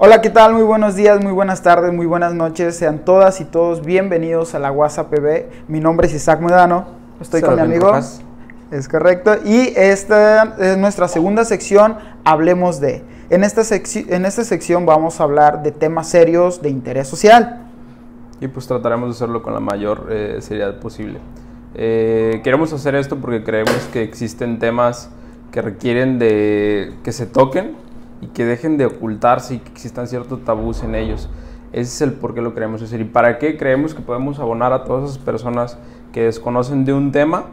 Hola, ¿qué tal? Muy buenos días, muy buenas tardes, muy buenas noches. Sean todas y todos bienvenidos a la WhatsApp PB. Mi nombre es Isaac Medano. Estoy con mi amigo. Es correcto. Y esta es nuestra segunda sección, Hablemos de. En esta, en esta sección vamos a hablar de temas serios de interés social. Y pues trataremos de hacerlo con la mayor eh, seriedad posible. Eh, queremos hacer esto porque creemos que existen temas que requieren de que se toquen y que dejen de ocultarse y que existan ciertos tabús en ellos. Ese es el por qué lo queremos hacer y para qué creemos que podemos abonar a todas esas personas que desconocen de un tema.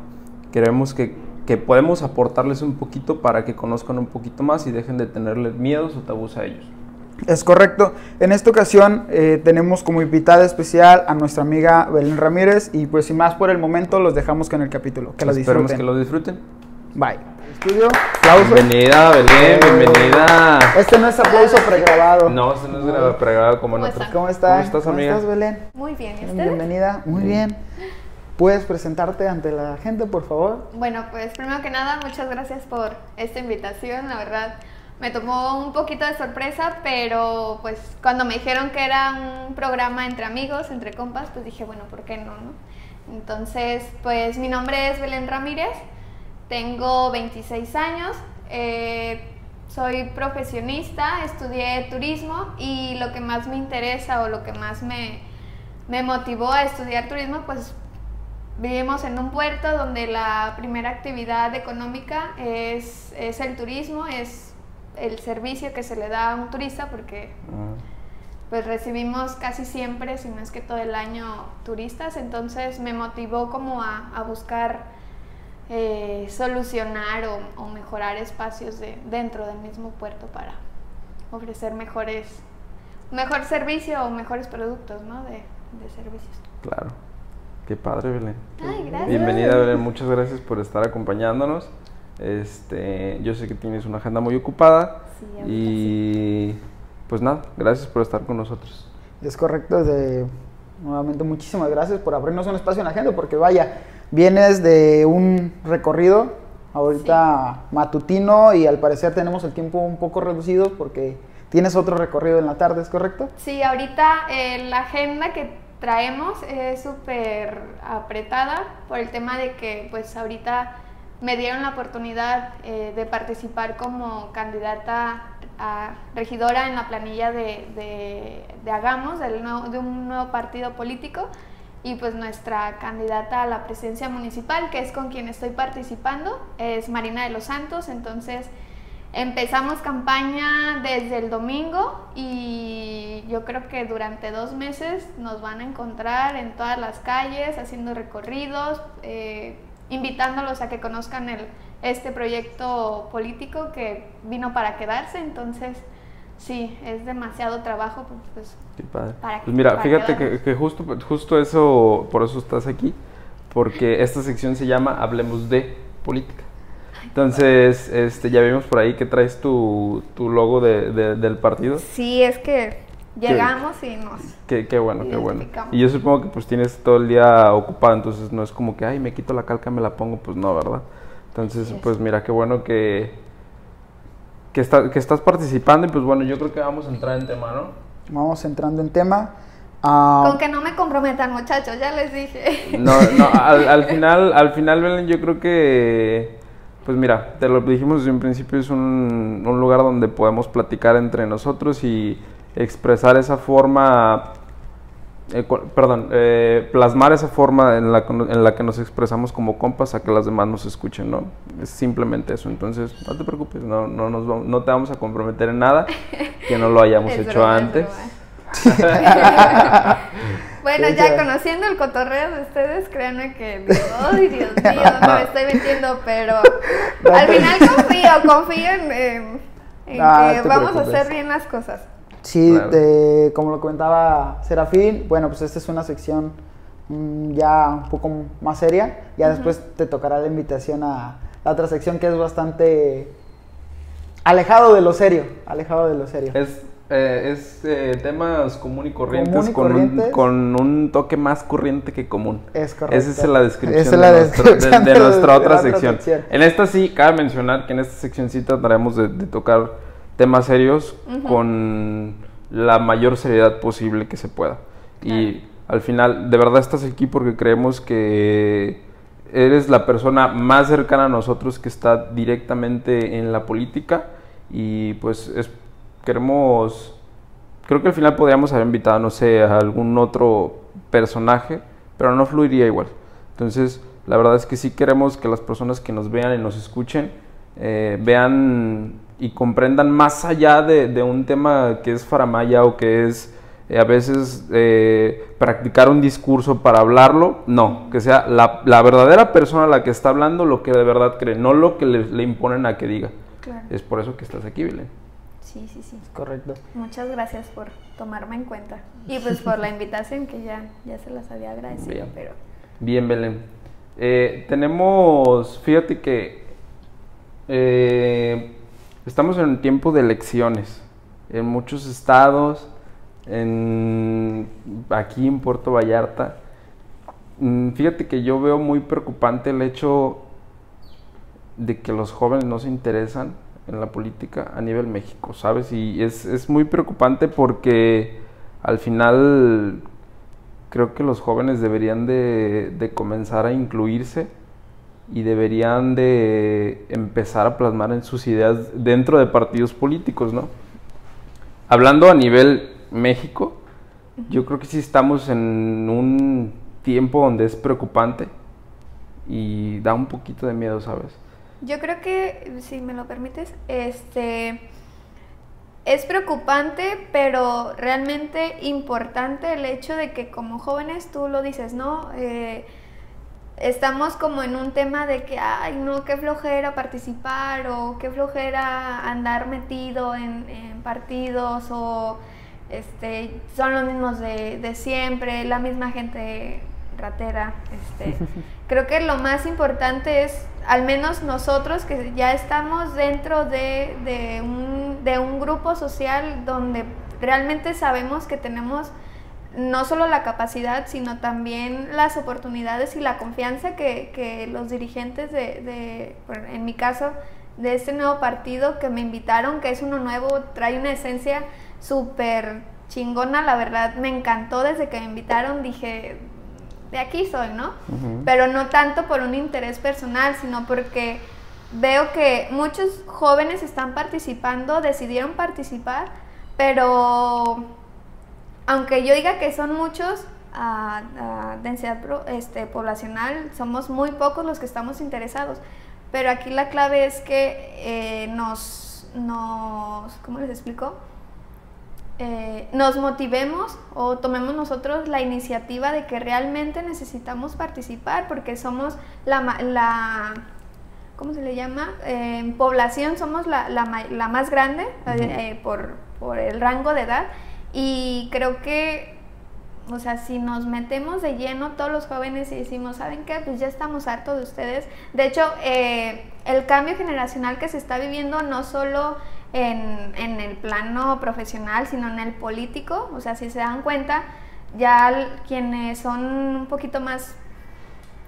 Creemos que que podemos aportarles un poquito para que conozcan un poquito más y dejen de tenerles miedos o tabús a ellos. Es correcto. En esta ocasión eh, tenemos como invitada especial a nuestra amiga Belén Ramírez y pues sin más por el momento los dejamos con el capítulo. Que lo disfruten. Esperemos que lo disfruten. Bye. Estudio. Bienvenida, Belén, bienvenida. Este no es aplauso pregrabado. No, este no es pregrabado como en otros. ¿Cómo estás? ¿Cómo estás, amiga? ¿Cómo estás, Belén? Muy bien, ¿y Bienvenida, muy bien. ¿Puedes presentarte ante la gente, por favor? Bueno, pues primero que nada, muchas gracias por esta invitación. La verdad, me tomó un poquito de sorpresa, pero pues cuando me dijeron que era un programa entre amigos, entre compas, pues dije, bueno, ¿por qué no? no? Entonces, pues mi nombre es Belén Ramírez, tengo 26 años, eh, soy profesionista, estudié turismo y lo que más me interesa o lo que más me, me motivó a estudiar turismo, pues Vivimos en un puerto donde la primera actividad económica es, es, el turismo, es el servicio que se le da a un turista porque ah. pues recibimos casi siempre, si no es que todo el año, turistas. Entonces me motivó como a, a buscar eh, solucionar o, o, mejorar espacios de, dentro del mismo puerto para ofrecer mejores, mejor servicio o mejores productos ¿no? de, de servicios. Claro. Qué padre, Belén. Ay, gracias. Bienvenida, Belén. Muchas gracias por estar acompañándonos. Este, yo sé que tienes una agenda muy ocupada. Sí, y pues nada, gracias por estar con nosotros. Es correcto. De, nuevamente, muchísimas gracias por abrirnos un espacio en la agenda, porque vaya, vienes de un recorrido ahorita matutino y al parecer tenemos el tiempo un poco reducido porque tienes otro recorrido en la tarde, ¿es correcto? Sí, ahorita eh, la agenda que traemos es súper apretada por el tema de que pues ahorita me dieron la oportunidad eh, de participar como candidata a regidora en la planilla de, de, Hagamos, del de un nuevo partido político, y pues nuestra candidata a la presidencia municipal, que es con quien estoy participando, es Marina de los Santos, entonces Empezamos campaña desde el domingo y yo creo que durante dos meses nos van a encontrar en todas las calles haciendo recorridos, eh, invitándolos a que conozcan el, este proyecto político que vino para quedarse. Entonces, sí, es demasiado trabajo. Pues, pues Qué padre. pues mira, fíjate que, que, justo, justo eso, por eso estás aquí, porque esta sección se llama Hablemos de Política. Entonces, este, ya vimos por ahí que traes tu, tu logo de, del partido. Sí, es que llegamos y nos... Qué, qué bueno, qué bueno. Y yo supongo que pues tienes todo el día ocupado, entonces no es como que, ay, me quito la calca, me la pongo, pues no, ¿verdad? Entonces, pues mira, qué bueno que, que, está, que estás participando y pues bueno, yo creo que vamos a entrar en tema, ¿no? Vamos entrando en tema. Ah, Con que no me comprometan, muchachos, ya les dije. No, no, al, al final, al final, Belén, yo creo que pues mira, te lo dijimos desde un principio, es un, lugar donde podemos platicar entre nosotros y expresar esa forma, eh, perdón, eh, plasmar esa forma en la, en la que nos expresamos como compas a que las demás nos escuchen, ¿no? Es simplemente eso, entonces no te preocupes, no, no, nos, no te vamos a comprometer en nada que no lo hayamos hecho antes. bueno, ya conociendo el cotorreo de ustedes, créanme que, ay, Dios mío, no me estoy metiendo, pero al final confío, confío en, que vamos a hacer bien las cosas. Sí, como lo comentaba Serafín, bueno, pues esta es una sección mm, ya un poco más seria. Ya después te tocará la invitación a la otra sección que es bastante alejado de lo serio, alejado de lo serio. Es eh, es eh, temas común y corrientes con, Un, con un toque más corriente que común. Es correcto. Esa es la descripción, de, nuestra otra, sección. En esta sí, cabe mencionar que en esta sección sí trataremos de, tocar temas serios con la mayor seriedad posible que se pueda. Y al final, de verdad estás aquí porque creemos que eres la persona más cercana a nosotros que está directamente en la política y pues es, queremos, creo que al final podríamos haber invitado, no sé, a algún otro personaje, pero no fluiría igual. Entonces, la verdad es que sí queremos que las personas que nos vean y nos escuchen eh, vean y comprendan más allá de, un tema que es faramaya o que es eh, a veces eh, practicar un discurso para hablarlo, no, que sea la, verdadera persona la que está hablando lo que de verdad cree, no lo que le, imponen a que diga. Es por eso que estás aquí, Belén. Sí, sí, sí. Correcto. Muchas gracias por tomarme en cuenta y pues por la invitación que ya, ya se las había agradecido. Bien, pero... Bien Belén. Eh, tenemos, fíjate que estamos en un tiempo de elecciones en muchos estados en, aquí en Puerto Vallarta. Mm, fíjate que yo veo muy preocupante el hecho de que los jóvenes no se interesan en la política a nivel México, ¿sabes? Y es, es muy preocupante porque al final creo que los jóvenes deberían de, de, comenzar a incluirse y deberían de empezar a plasmar en sus ideas dentro de partidos políticos, ¿no? Hablando a nivel México, yo creo que sí estamos en un tiempo donde es preocupante y da un poquito de miedo, ¿sabes? Yo creo que, si me lo permites, este es preocupante, pero realmente importante el hecho de que como jóvenes, tú lo dices, ¿no? Eh, estamos como en un tema de que, ay, no, qué flojera participar o qué flojera andar metido en, en partidos o este, son los mismos de, siempre, la misma gente ratera. Este. Creo que lo más importante es, al menos nosotros que ya estamos dentro de, un, grupo social donde realmente sabemos que tenemos no solo la capacidad, sino también las oportunidades y la confianza que, los dirigentes de, en mi caso, de este nuevo partido que me invitaron, que es uno nuevo, trae una esencia súper chingona, la verdad me encantó desde que me invitaron, dije, de aquí soy, ¿no? Pero no tanto por un interés personal, sino porque veo que muchos jóvenes están participando, decidieron participar, pero aunque yo diga que son muchos, a, densidad este, poblacional, somos muy pocos los que estamos interesados. Pero aquí la clave es que eh, nos, nos, ¿cómo les explico? Eh, nos motivemos o tomemos nosotros la iniciativa de que realmente necesitamos participar porque somos la, la ¿cómo se le llama? En población somos la, la, más grande eh, por, por, el rango de edad y creo que, o sea, si nos metemos de lleno todos los jóvenes y decimos, ¿saben qué? Pues ya estamos hartos de ustedes. De hecho, eh, el cambio generacional que se está viviendo no solo en, el plano profesional, sino en el político. O sea, si se dan cuenta, ya quienes son un poquito más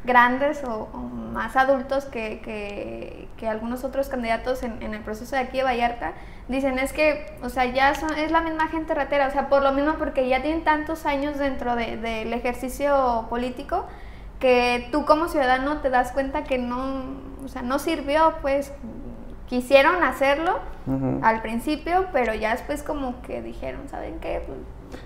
grandes o, más adultos que, algunos otros candidatos en, el proceso de aquí de Vallarta, dicen es que, o sea, ya es la misma gente ratera, o sea, por lo mismo porque ya tienen tantos años dentro del ejercicio político que tú como ciudadano te das cuenta que no, o sea, no sirvió, pues quisieron hacerlo al principio, pero ya después como que dijeron, ¿saben qué? Pues,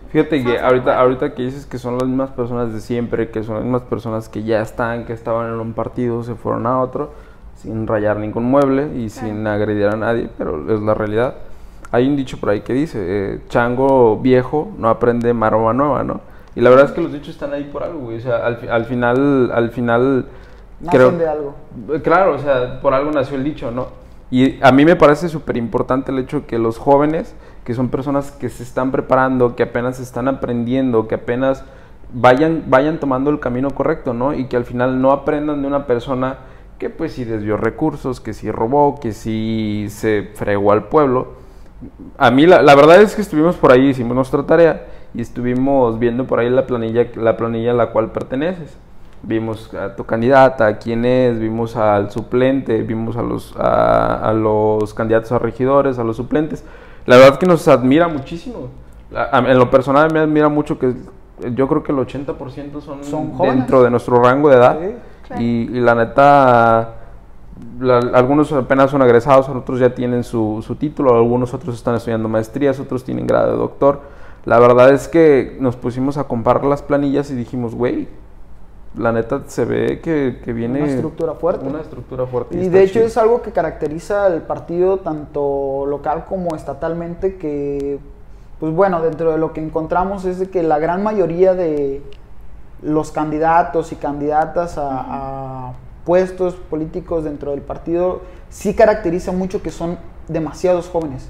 Fíjate que ahorita, ahorita que dices que son las mismas personas de siempre, que son las mismas personas que ya están, que estaban en un partido, se fueron a otro, sin rayar ningún mueble y sin agredir a nadie, pero es la realidad. Hay un dicho por ahí que dice, eh, chango viejo no aprende maroma nueva, ¿no? Y la verdad es que los dichos están ahí por algo, güey. O sea, al, al final, al final... Nacen de algo. Claro, o sea, por algo nació el dicho, ¿no? Y a mí me parece súper importante el hecho de que los jóvenes, que son personas que se están preparando, que apenas están aprendiendo, que apenas vayan, vayan tomando el camino correcto, ¿no? Y que al final no aprendan de una persona que pues si desvió recursos, que si robó, que si se fregó al pueblo. A mí la, la verdad es que estuvimos por ahí, hicimos nuestra tarea y estuvimos viendo por ahí la planilla, la planilla a la cual perteneces vimos a tu candidata, quién es, vimos al suplente, vimos a los, a, los candidatos a regidores, a los suplentes. La verdad que nos admira muchísimo. en lo personal me admira mucho que yo creo que el 80% son, son dentro de nuestro rango de edad. Y, la neta, algunos apenas son egresados, otros ya tienen su, su título, algunos otros están estudiando maestrías, otros tienen grado de doctor. La verdad es que nos pusimos a comparar las planillas y dijimos, güey, la neta se ve que, que, viene una estructura fuerte. Una estructura fuerte. Y, de hecho es algo que caracteriza al partido tanto local como estatalmente que, pues bueno, dentro de lo que encontramos es de que la gran mayoría de los candidatos y candidatas a, puestos políticos dentro del partido sí caracteriza mucho que son demasiados jóvenes.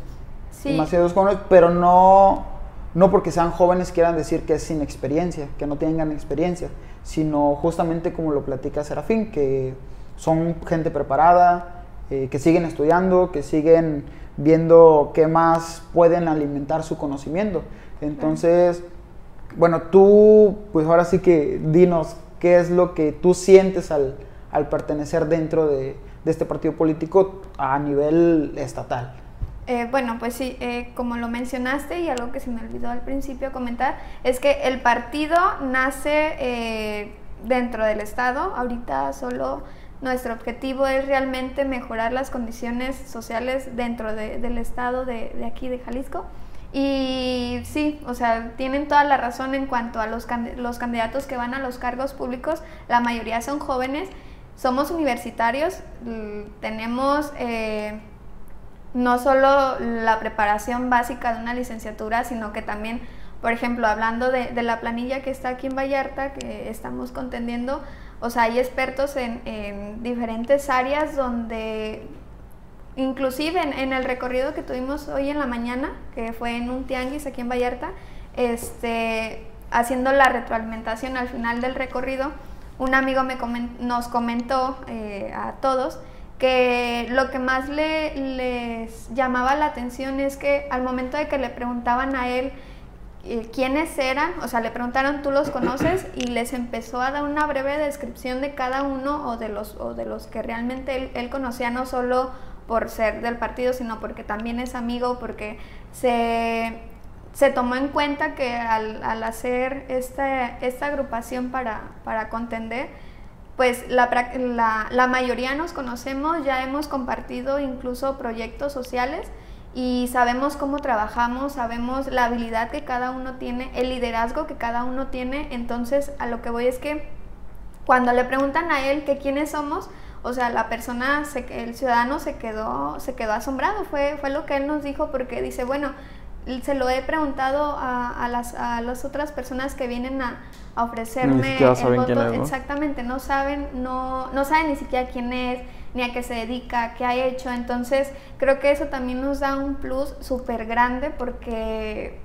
Demasiados jóvenes, pero no, no porque sean jóvenes quieran decir que es sin experiencia, que no tengan experiencia sino justamente como lo platica Serafín, que son gente preparada, eh, que siguen estudiando, que siguen viendo qué más pueden alimentar su conocimiento. Entonces, bueno, tú, pues ahora sí que dinos qué es lo que tú sientes al, pertenecer dentro de, este partido político a nivel estatal. Eh, bueno, pues sí, eh, como lo mencionaste y algo que se me olvidó al principio comentar, es que el partido nace eh, dentro del Estado. Ahorita solo nuestro objetivo es realmente mejorar las condiciones sociales dentro del Estado de, aquí, de Jalisco. Y sí, o sea, tienen toda la razón en cuanto a los, los candidatos que van a los cargos públicos, la mayoría son jóvenes, somos universitarios, tenemos no solo la preparación básica de una licenciatura, sino que también, por ejemplo, hablando de, la planilla que está aquí en Vallarta, que estamos contendiendo, o sea, hay expertos en, diferentes áreas donde, inclusive en, el recorrido que tuvimos hoy en la mañana, que fue en un tianguis aquí en Vallarta, este, haciendo la retroalimentación al final del recorrido, un amigo me nos comentó eh, a todos que lo que más le, les llamaba la atención es que al momento de que le preguntaban a él eh, quiénes eran, o sea, le preguntaron, ¿tú los conoces? Y les empezó a dar una breve descripción de cada uno o de los, o de los que realmente él, conocía, no solo por ser del partido, sino porque también es amigo, porque se, se tomó en cuenta que al, al hacer esta, esta agrupación para, para contender, pues la, la, mayoría nos conocemos, ya hemos compartido incluso proyectos sociales y sabemos cómo trabajamos, sabemos la habilidad que cada uno tiene, el liderazgo que cada uno tiene, entonces a lo que voy es que cuando le preguntan a él que quiénes somos, o sea, la persona, el ciudadano se quedó, se quedó asombrado, fue, fue lo que él nos dijo porque dice, bueno, se lo he preguntado a, las, a las otras personas que vienen a, ofrecerme el voto. Exactamente, no saben, no, no saben ni siquiera quién es, ni a qué se dedica, qué ha hecho. Entonces, creo que eso también nos da un plus súper grande porque,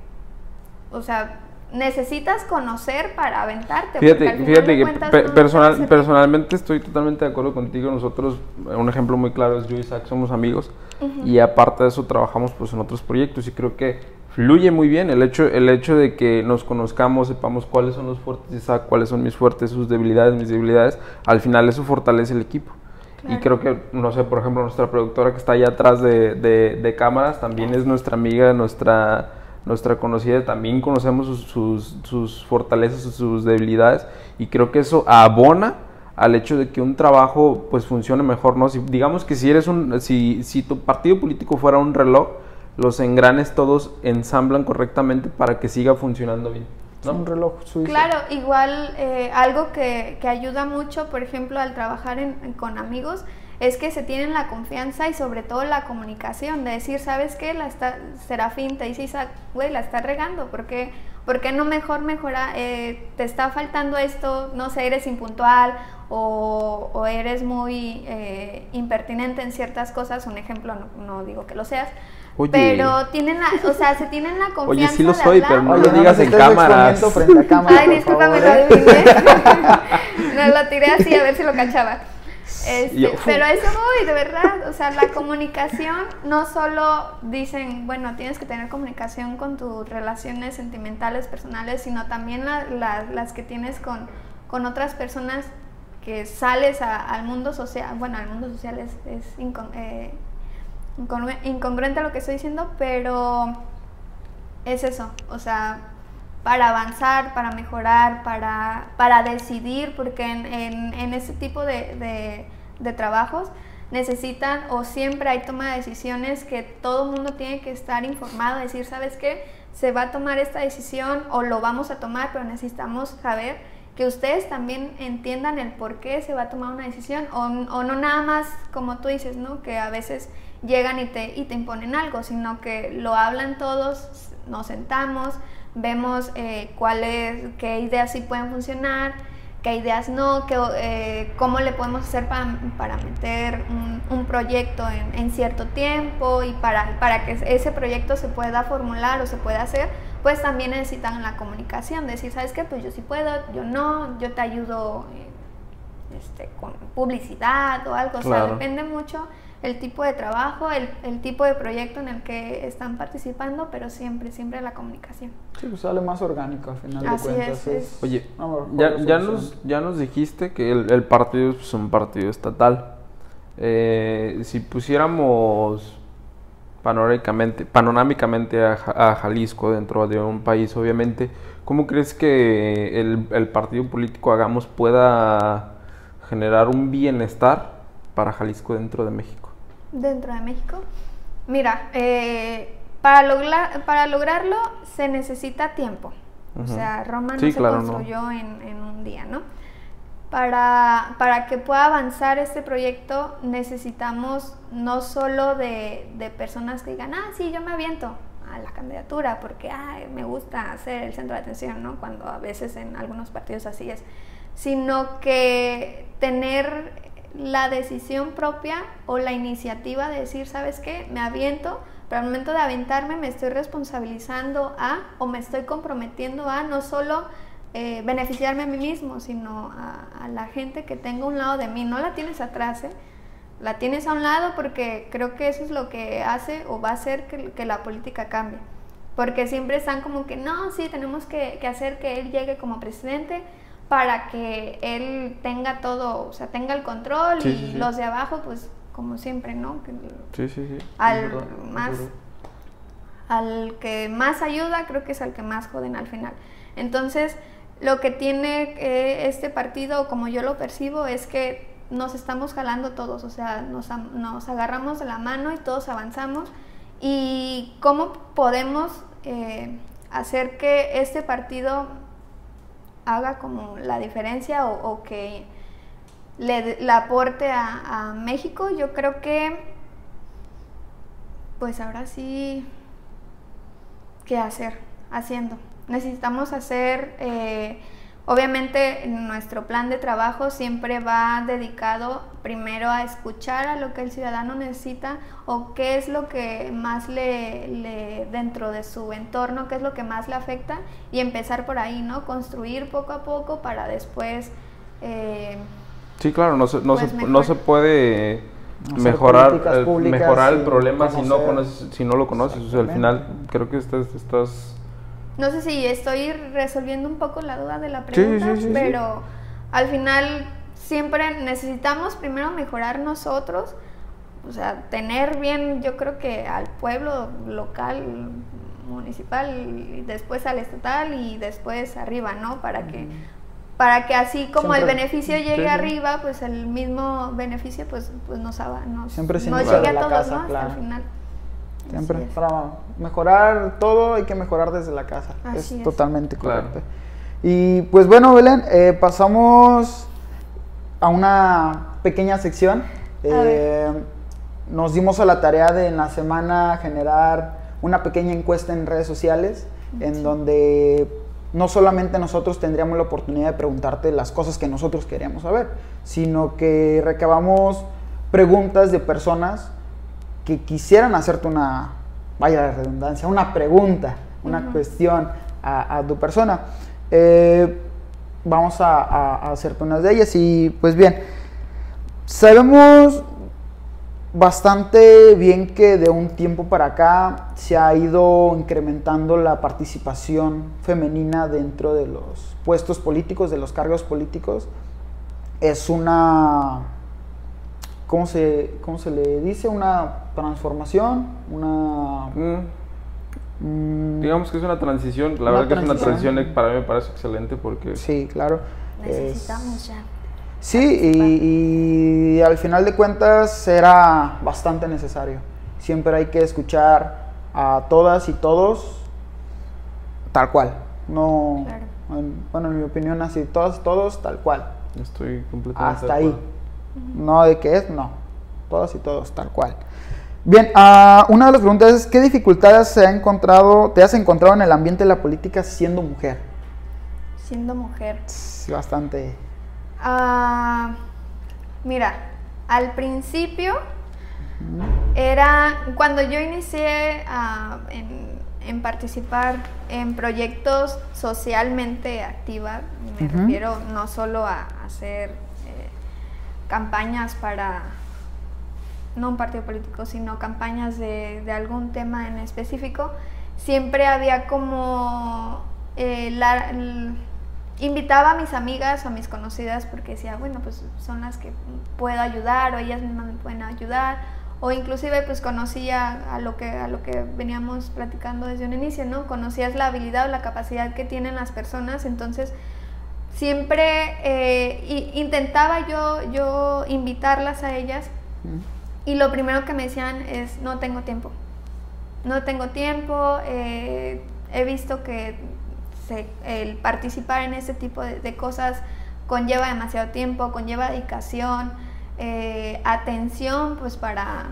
o sea, necesitas conocer para aventarte. Fíjate, fíjate que personal, personalmente estoy totalmente de acuerdo contigo. Nosotros, un ejemplo muy claro es yo y Isaac, somos amigos y aparte de eso trabajamos pues en otros proyectos y creo que fluye muy bien el hecho, el hecho de que nos conozcamos, sepamos cuáles son los fuertes de Isaac, cuáles son mis fuertes, sus debilidades, mis debilidades, al final eso fortalece el equipo. Y creo que, no sé, por ejemplo, nuestra productora que está allá atrás de, de cámaras también es nuestra amiga, nuestra nuestra conocida, también conocemos sus, sus, fortalezas, sus debilidades y creo que eso abona al hecho de que un trabajo pues funcione mejor, ¿no? Si, digamos que si eres un, si, si tu partido político fuera un reloj, los engranes todos ensamblan correctamente para que siga funcionando bien. ¿no? Un reloj suizo. Claro, igual eh, algo que, que, ayuda mucho, por ejemplo, al trabajar con amigos, es que se tienen la confianza y sobre todo la comunicación, de decir, ¿sabes qué? La está, Serafín te dice Isaac, güey, la está regando, ¿por qué, no mejor mejora? Eh, te está faltando esto, no sé, eres impuntual o, eres muy eh, impertinente en ciertas cosas, un ejemplo, no, digo que lo seas, pero tienen la, o sea, se tienen la confianza. Oye, sí lo soy, pero no lo digas en cámara. Ay, discúlpame, lo adiviné. no lo tiré así a ver si lo cachaba. Este, pero eso voy, de verdad. O sea, la comunicación no solo dicen, bueno, tienes que tener comunicación con tus relaciones sentimentales, personales, sino también las que tienes con, con otras personas que sales al mundo social. Bueno, al mundo social es, es eh, incongruente lo que estoy diciendo, pero es eso, o sea, para avanzar, para mejorar, para, para decidir, porque en, en, en este tipo de, de, de, trabajos necesitan o siempre hay toma de decisiones que todo el mundo tiene que estar informado, decir, ¿sabes qué? Se va a tomar esta decisión o lo vamos a tomar, pero necesitamos saber que ustedes también entiendan el por qué se va a tomar una decisión o, o no nada más como tú dices, ¿no? Que a veces llegan y te, y te imponen algo, sino que lo hablan todos, nos sentamos, vemos eh, cuáles, qué ideas sí pueden funcionar, qué ideas no, qué, eh, cómo le podemos hacer para, para meter un, un proyecto en, en, cierto tiempo y para, para que ese proyecto se pueda formular o se pueda hacer, pues también necesitan la comunicación, decir, ¿sabes qué? Pues yo sí puedo, yo no, yo te ayudo eh, este, con publicidad o algo, claro. o sea, depende mucho el tipo de trabajo, el, el, tipo de proyecto en el que están participando, pero siempre, siempre la comunicación. Sí, pues sale más orgánico al final Así de cuentas. Es, es... Oye, ya, ya, nos, ya nos dijiste que el, el partido es un partido estatal. Eh, si pusiéramos panorámicamente, panorámicamente a, a, Jalisco dentro de un país, obviamente, ¿cómo crees que el, el partido político Hagamos pueda generar un bienestar para Jalisco dentro de México? Dentro de México. Mira, eh, para, lograr, para lograrlo se necesita tiempo. Uh -huh. O sea, Roma no sí, se claro, construyó no. En, en, un día, ¿no? Para, para, que pueda avanzar este proyecto necesitamos no solo de, de, personas que digan, ah, sí, yo me aviento a la candidatura porque ay, me gusta ser el centro de atención, ¿no? Cuando a veces en algunos partidos así es, sino que tener la decisión propia o la iniciativa de decir, ¿sabes qué? Me aviento, pero al momento de aventarme me estoy responsabilizando a o me estoy comprometiendo a no solo eh, beneficiarme a mí mismo, sino a, la gente que tengo a un lado de mí. No la tienes atrás, ¿eh? la tienes a un lado porque creo que eso es lo que hace o va a hacer que, la política cambie. Porque siempre están como que, no, sí, tenemos que hacer que él llegue como presidente, para que él tenga todo, o sea, tenga el control sí, y sí, sí. los de abajo, pues como siempre, ¿no? Que sí, sí, sí. Al verdad, más, al que más ayuda, creo que es al que más joden al final. Entonces, lo que tiene eh, este partido, como yo lo percibo, es que nos estamos jalando todos, o sea, nos, nos agarramos de la mano y todos avanzamos. ¿Y cómo podemos eh, hacer que este partido haga como la diferencia o, que le, aporte a, a, México, yo creo que pues ahora sí, ¿qué hacer? Haciendo. Necesitamos hacer, eh, obviamente nuestro plan de trabajo siempre va dedicado primero a escuchar a lo que el ciudadano necesita o qué es lo que más le, le dentro de su entorno, qué es lo que más le afecta y empezar por ahí, ¿no? Construir poco a poco para después... Eh, sí, claro, no se, no pues se, no se puede mejorar, el, públicas, mejorar el problema si no, conoces, si no lo conoces. O sea, al final creo que estás, estás... No sé si estoy resolviendo un poco la duda de la pregunta, sí, sí, sí, pero al final siempre necesitamos primero mejorar nosotros, o sea, tener bien, yo creo que al pueblo local, municipal, y después al estatal y después arriba, ¿no? Para que, para que así como siempre, el beneficio llegue sí, arriba, pues el mismo beneficio pues, pues nos, nos, siempre nos llegue a todos, casa, ¿no? Claro. Hasta el final. Siempre, para mejorar todo hay que mejorar desde la casa. Es, es, totalmente correcto. Claro. Y pues bueno, Belén, eh, pasamos a una pequeña sección. Eh, nos dimos a la tarea de en la semana generar una pequeña encuesta en redes sociales sí. en donde no solamente nosotros tendríamos la oportunidad de preguntarte las cosas que nosotros queríamos saber, sino que recabamos preguntas de personas que quisieran hacerte una, vaya la redundancia, una pregunta, una uh -huh. cuestión a, a, tu persona. Eh, vamos a, a, a, hacerte unas de ellas y pues bien, sabemos bastante bien que de un tiempo para acá se ha ido incrementando la participación femenina dentro de los puestos políticos, de los cargos políticos. Es una ¿cómo se, cómo se le dice? Una transformación, una... Mm. Mm, digamos que es una transición, la verdad que es una transición para mí me parece excelente porque... Sí, claro. Necesitamos ya. Sí, y, al final de cuentas era bastante necesario. Siempre hay que escuchar a todas y todos tal cual. No, bueno, en mi opinión así, todas, todos tal cual. Estoy completamente Hasta ahí. No de qué es, no. Todas y todos tal cual. Bien, uh, una de las preguntas es, ¿qué dificultades se ha encontrado, te has encontrado en el ambiente de la política siendo mujer? Siendo mujer. Sí, bastante. Uh, mira, al principio era, cuando yo inicié uh, en, en, participar en proyectos socialmente activos, me refiero no solo a hacer eh, campañas para no un partido político, sino campañas de, de algún tema en específico, siempre había como eh, invitaba a mis amigas o a mis conocidas porque decía, bueno, pues son las que puedo ayudar o ellas mismas me pueden ayudar o inclusive pues conocía a lo que a lo que veníamos platicando desde un inicio, ¿no? Conocías la habilidad o la capacidad que tienen las personas, entonces siempre eh, intentaba yo yo invitarlas a ellas y lo primero que me decían es, no tengo tiempo. No tengo tiempo, eh, he visto que el participar en este tipo de, cosas conlleva demasiado tiempo, conlleva dedicación, eh, atención, pues para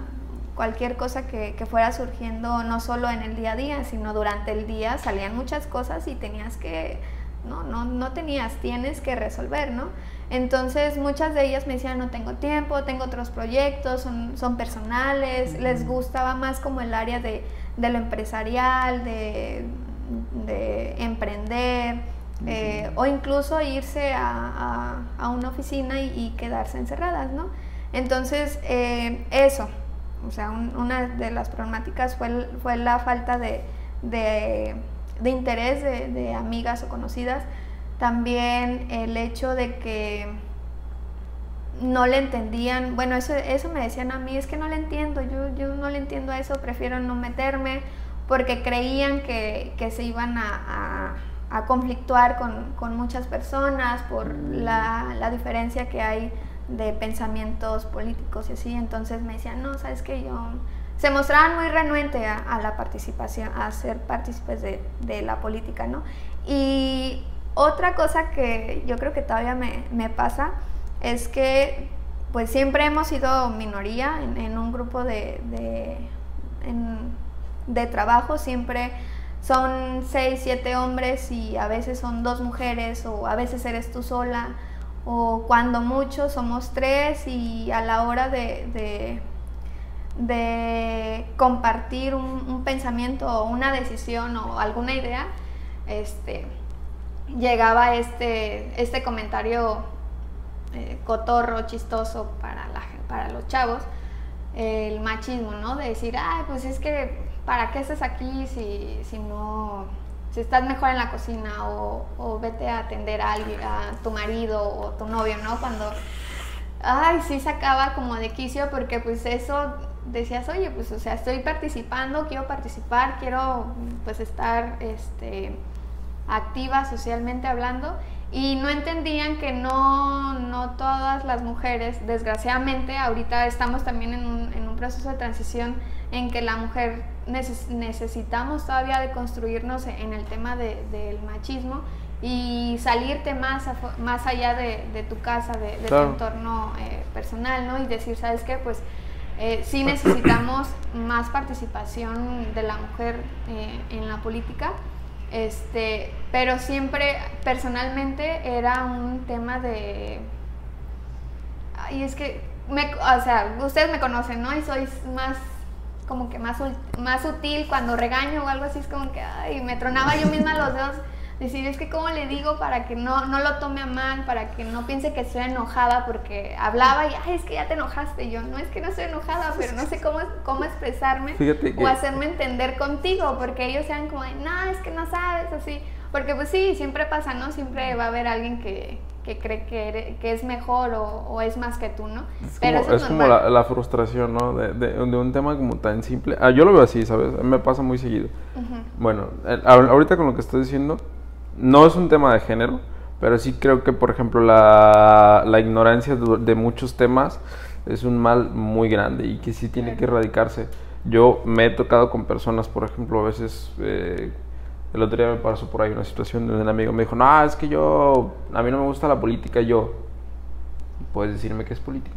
cualquier cosa que, fuera surgiendo, no solo en el día a día, sino durante el día, salían muchas cosas y tenías que, no, no, no tenías, tienes que resolver, ¿no? Entonces muchas de ellas me decían, no tengo tiempo, tengo otros proyectos, son, son personales, les gustaba más como el área de, lo empresarial, de, emprender, eh, o incluso irse a, una oficina y, quedarse encerradas, ¿no? Entonces, eh, eso, o sea, una de las problemáticas fue, fue la falta de, interés de amigas o conocidas también el hecho de que no le entendían, bueno, eso, eso me decían a mí, es que no le entiendo, yo, yo no le entiendo a eso, prefiero no meterme, porque creían que, se iban a, conflictuar con, muchas personas por la, diferencia que hay de pensamientos políticos y así, entonces me decían, no, sabes que yo... Se mostraban muy renuentes a, la participación, a ser partícipes de, de la política, ¿no? Y otra cosa que yo creo que todavía me, pasa es que pues siempre hemos sido minoría en, un grupo de, de, trabajo, siempre son seis, siete hombres y a veces son dos mujeres o a veces eres tú sola o cuando mucho somos tres y a la hora de, de, compartir un, pensamiento o una decisión o alguna idea, este, llegaba este, este comentario eh, cotorro, chistoso para, la, para los chavos, el machismo, ¿no? De decir, ay, pues es que, ¿para qué estás aquí si, si no, si estás mejor en la cocina o, vete a atender a, a tu marido o tu novio, ¿no? Cuando, ay, sí sacaba como de quicio porque pues eso decías, oye, pues o sea, estoy participando, quiero participar, quiero pues estar, este activa socialmente hablando y no entendían que no, no todas las mujeres, desgraciadamente, ahorita estamos también en un, en un proceso de transición en que la mujer necesitamos todavía de construirnos en el tema del machismo y salirte más, más allá de, tu casa, de, tu entorno eh, personal, ¿no? Y decir, ¿sabes qué? Pues eh, sí necesitamos más participación de la mujer eh, en la política este, pero siempre, personalmente, era un tema de... Y es que, o sea, ustedes me conocen, ¿no? Y soy más, como que más, más sutil cuando regaño o algo así, es como que, ay, me tronaba yo misma los dedos decir, es que cómo le digo para que no, no lo tome a mal, para que no piense que estoy enojada porque hablaba y, ay, es que ya te enojaste. yo, no es que no estoy enojada, pero no sé cómo, cómo expresarme o hacerme entender contigo, porque ellos sean como, no, es que no sabes, así. Porque pues sí, siempre pasa, ¿no? Siempre va a haber alguien que, que cree que, que es mejor o, es más que tú, ¿no? Es Pero como, es, como la, frustración, ¿no? De, de, un tema como tan simple. Ah, yo lo veo así, ¿sabes? Me pasa muy seguido. Bueno, ahorita con lo que estoy diciendo, no es un tema de género, pero sí creo que, por ejemplo, la, la ignorancia de, muchos temas es un mal muy grande y que sí tiene que erradicarse. Yo me he tocado con personas, por ejemplo, a veces... Eh, el otro día me pasó por ahí una situación donde un amigo me dijo, no, es que yo, a mí no me gusta la política, yo, ¿puedes decirme qué es política?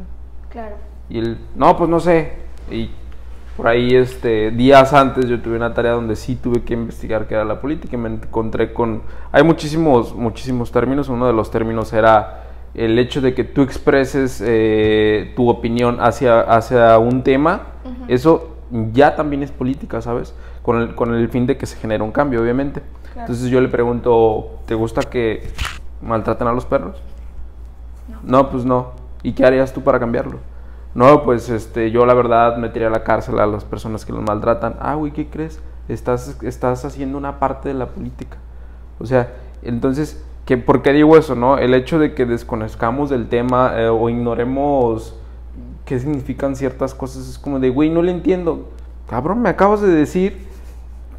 Claro. Y él, no, pues no sé. Y por ahí, este, días antes yo tuve una tarea donde sí tuve que investigar qué era la política y me encontré con, hay muchísimos, muchísimos términos, uno de los términos era el hecho de que tú expreses eh, tu opinión hacia, hacia un tema, eso ya también es política, ¿sabes? Con el, con el fin de que se genere un cambio, obviamente. Entonces yo le pregunto, ¿te gusta que maltraten a los perros? No. no, pues no. ¿Y qué harías tú para cambiarlo? No, pues este, yo la verdad metería a la cárcel a las personas que los maltratan. Ah, güey, ¿qué crees? Estás, estás haciendo una parte de la política. O sea, entonces, ¿qué, ¿por qué digo eso, no? El hecho de que desconozcamos del tema eh, o ignoremos qué significan ciertas cosas. Es como de, güey, no le entiendo. Cabrón, me acabas de decir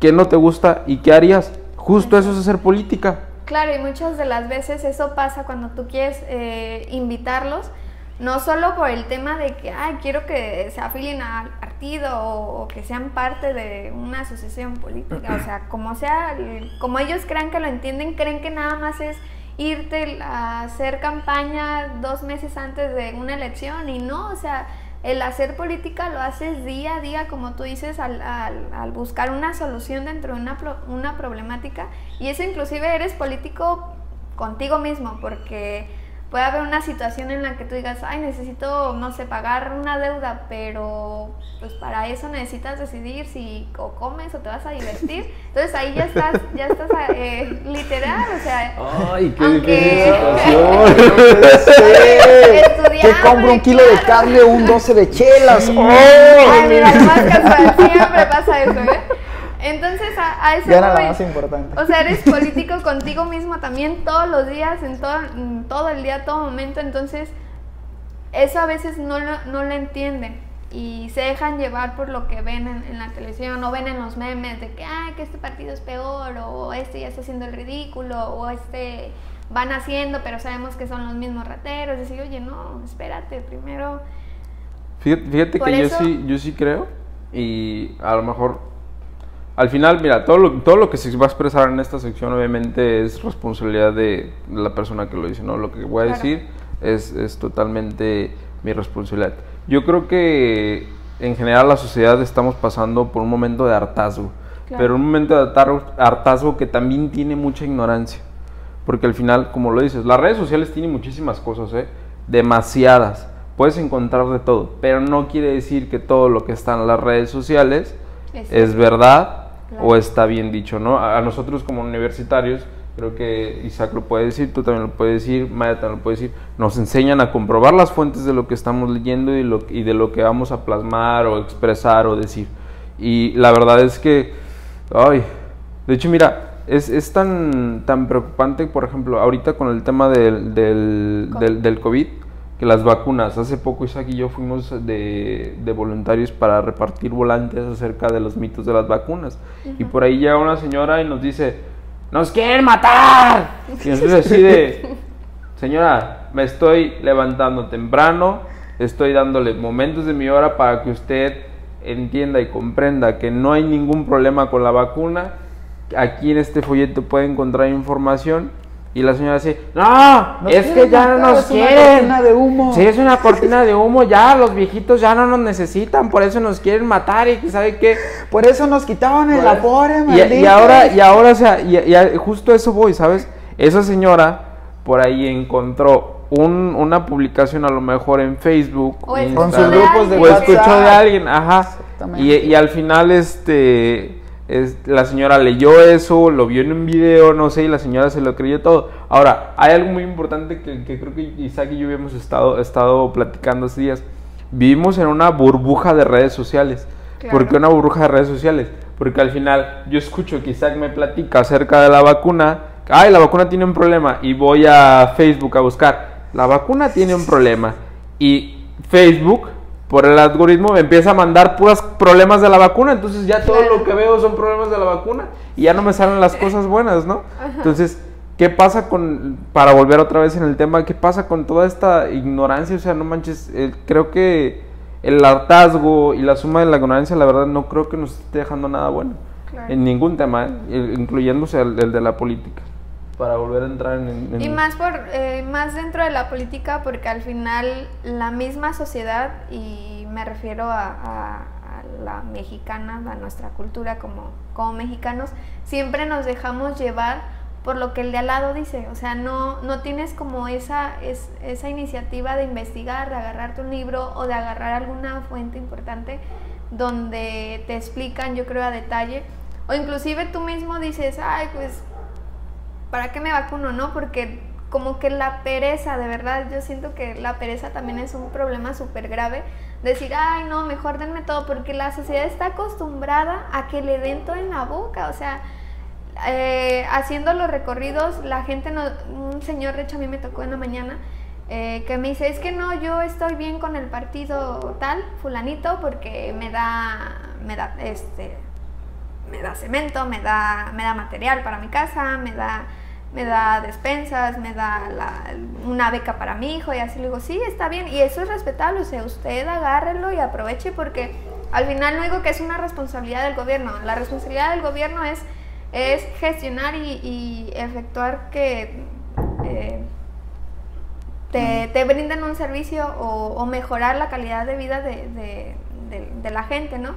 que no te gusta y qué harías. Justo eso es hacer política. Claro, y muchas de las veces eso pasa cuando tú quieres eh, invitarlos, no solo por el tema de que, ay, quiero que se afilien al partido o, o, que sean parte de una asociación política, o sea, como sea, como ellos crean que lo entienden, creen que nada más es irte a hacer campaña dos meses antes de una elección y no, o sea, el hacer política lo haces día a día, como tú dices, al, al, buscar una solución dentro de una, una problemática. Y eso inclusive eres político contigo mismo, porque puede haber una situación en la que tú digas, ay, necesito, no sé, pagar una deuda, pero pues para eso necesitas decidir si o comes o te vas a divertir. Entonces ahí ya estás, ya estás eh, literal, o sea, ay, qué aunque, situación. que compro un kilo de carne o un 12 de chelas. Ay, mira, más casual, siempre pasa eso, ¿eh? Entonces, a, eso Ya era más importante. O sea, eres político contigo mismo también todos los días, en todo, todo el día, todo momento. Entonces, eso a veces no lo, no lo entienden y se dejan llevar por lo que ven en, la televisión o ven en los memes de que, ah, que este partido es peor o este ya está haciendo el ridículo o este van haciendo pero sabemos que son los mismos rateros. Y decir, oye, no, espérate, primero... Fíjate, que yo, sí, yo sí creo y a lo mejor al final, mira, todo lo, todo lo que se va a expresar en esta sección obviamente es responsabilidad de la persona que lo dice, ¿no? Lo que voy a decir es, es totalmente mi responsabilidad. Yo creo que en general la sociedad estamos pasando por un momento de hartazgo, pero un momento de hartazgo que también tiene mucha ignorancia, porque al final, como lo dices, las redes sociales tienen muchísimas cosas, ¿eh? demasiadas, puedes encontrar de todo, pero no quiere decir que todo lo que está en las redes sociales es verdad o está bien dicho, ¿no? A nosotros como universitarios, creo que Isaac lo puede decir, tú también lo puedes decir, Maya también lo puede decir, nos enseñan a comprobar las fuentes de lo que estamos leyendo y, lo, y de lo que vamos a plasmar o expresar o decir. Y la verdad es que, ay, de hecho mira, es, es tan, tan preocupante, por ejemplo, ahorita con el tema del, del, del, del COVID, que las vacunas. Hace poco Isaac y yo fuimos de, de, voluntarios para repartir volantes acerca de los mitos de las vacunas. Y por ahí llega una señora y nos dice, nos quieren matar. Y entonces así de, señora, me estoy levantando temprano, estoy dándole momentos de mi hora para que usted entienda y comprenda que no hay ningún problema con la vacuna. Aquí en este folleto puede encontrar información y la señora dice, no, es que ya no nos quieren. Es una cortina de humo. Sí, es una cortina de humo, ya los viejitos ya no nos necesitan, por eso nos quieren matar y sabe qué. Por eso nos quitaban el afore, y, y, ahora, y ahora, o sea, y, y, justo eso voy, ¿sabes? Esa señora por ahí encontró un, una publicación a lo mejor en Facebook. O con sus grupos de O escuchó de alguien, ajá. Y, y al final, este la señora leyó eso, lo vio en un video, no sé, y la señora se lo creyó todo. Ahora, hay algo muy importante que, creo que Isaac y yo habíamos estado, estado platicando estos días. Vivimos en una burbuja de redes sociales. ¿Por qué una burbuja de redes sociales? Porque al final yo escucho que Isaac me platica acerca de la vacuna ay, la vacuna tiene un problema y voy a Facebook a buscar, la vacuna tiene un problema y Facebook por el algoritmo me empieza a mandar puras problemas de la vacuna, entonces ya todo lo que veo son problemas de la vacuna y ya no me salen las cosas buenas, ¿no? Entonces, ¿qué pasa con, para volver otra vez en el tema, qué pasa con toda esta ignorancia? O sea, no manches, eh, creo que el hartazgo y la suma de la ignorancia, la verdad, no creo que nos esté dejando nada bueno. En ningún tema, ¿eh? incluyéndose el, de la política. Para volver a entrar en... Y más, por, eh, más dentro de la política, porque al final la misma sociedad, y me refiero a, la mexicana, a nuestra cultura como, como mexicanos, siempre nos dejamos llevar por lo que el de al lado dice. O sea, no, no tienes como esa, es, esa iniciativa de investigar, de agarrarte un libro o de agarrar alguna fuente importante donde te explican, yo creo, a detalle o inclusive tú mismo dices, ay, pues, ¿para qué me vacuno? No, porque como que la pereza, de verdad, yo siento que la pereza también es un problema súper grave. Decir, ay, no, mejor denme todo, porque la sociedad está acostumbrada a que le den todo en la boca. O sea, eh, haciendo los recorridos, la gente, no, un señor, de hecho, a mí me tocó en la mañana, eh, que me dice, es que no, yo estoy bien con el partido tal, fulanito, porque me da, me da, este, me da cemento, me da, me da material para mi casa, me da, me da despensas, me da una beca para mi hijo y así le digo, sí, está bien y eso es respetable, o sea, usted agárrelo y aproveche porque al final no digo que es una responsabilidad del gobierno, la responsabilidad del gobierno es, es gestionar y, efectuar que eh, te, brinden un servicio o, mejorar la calidad de vida de, de la gente, ¿no?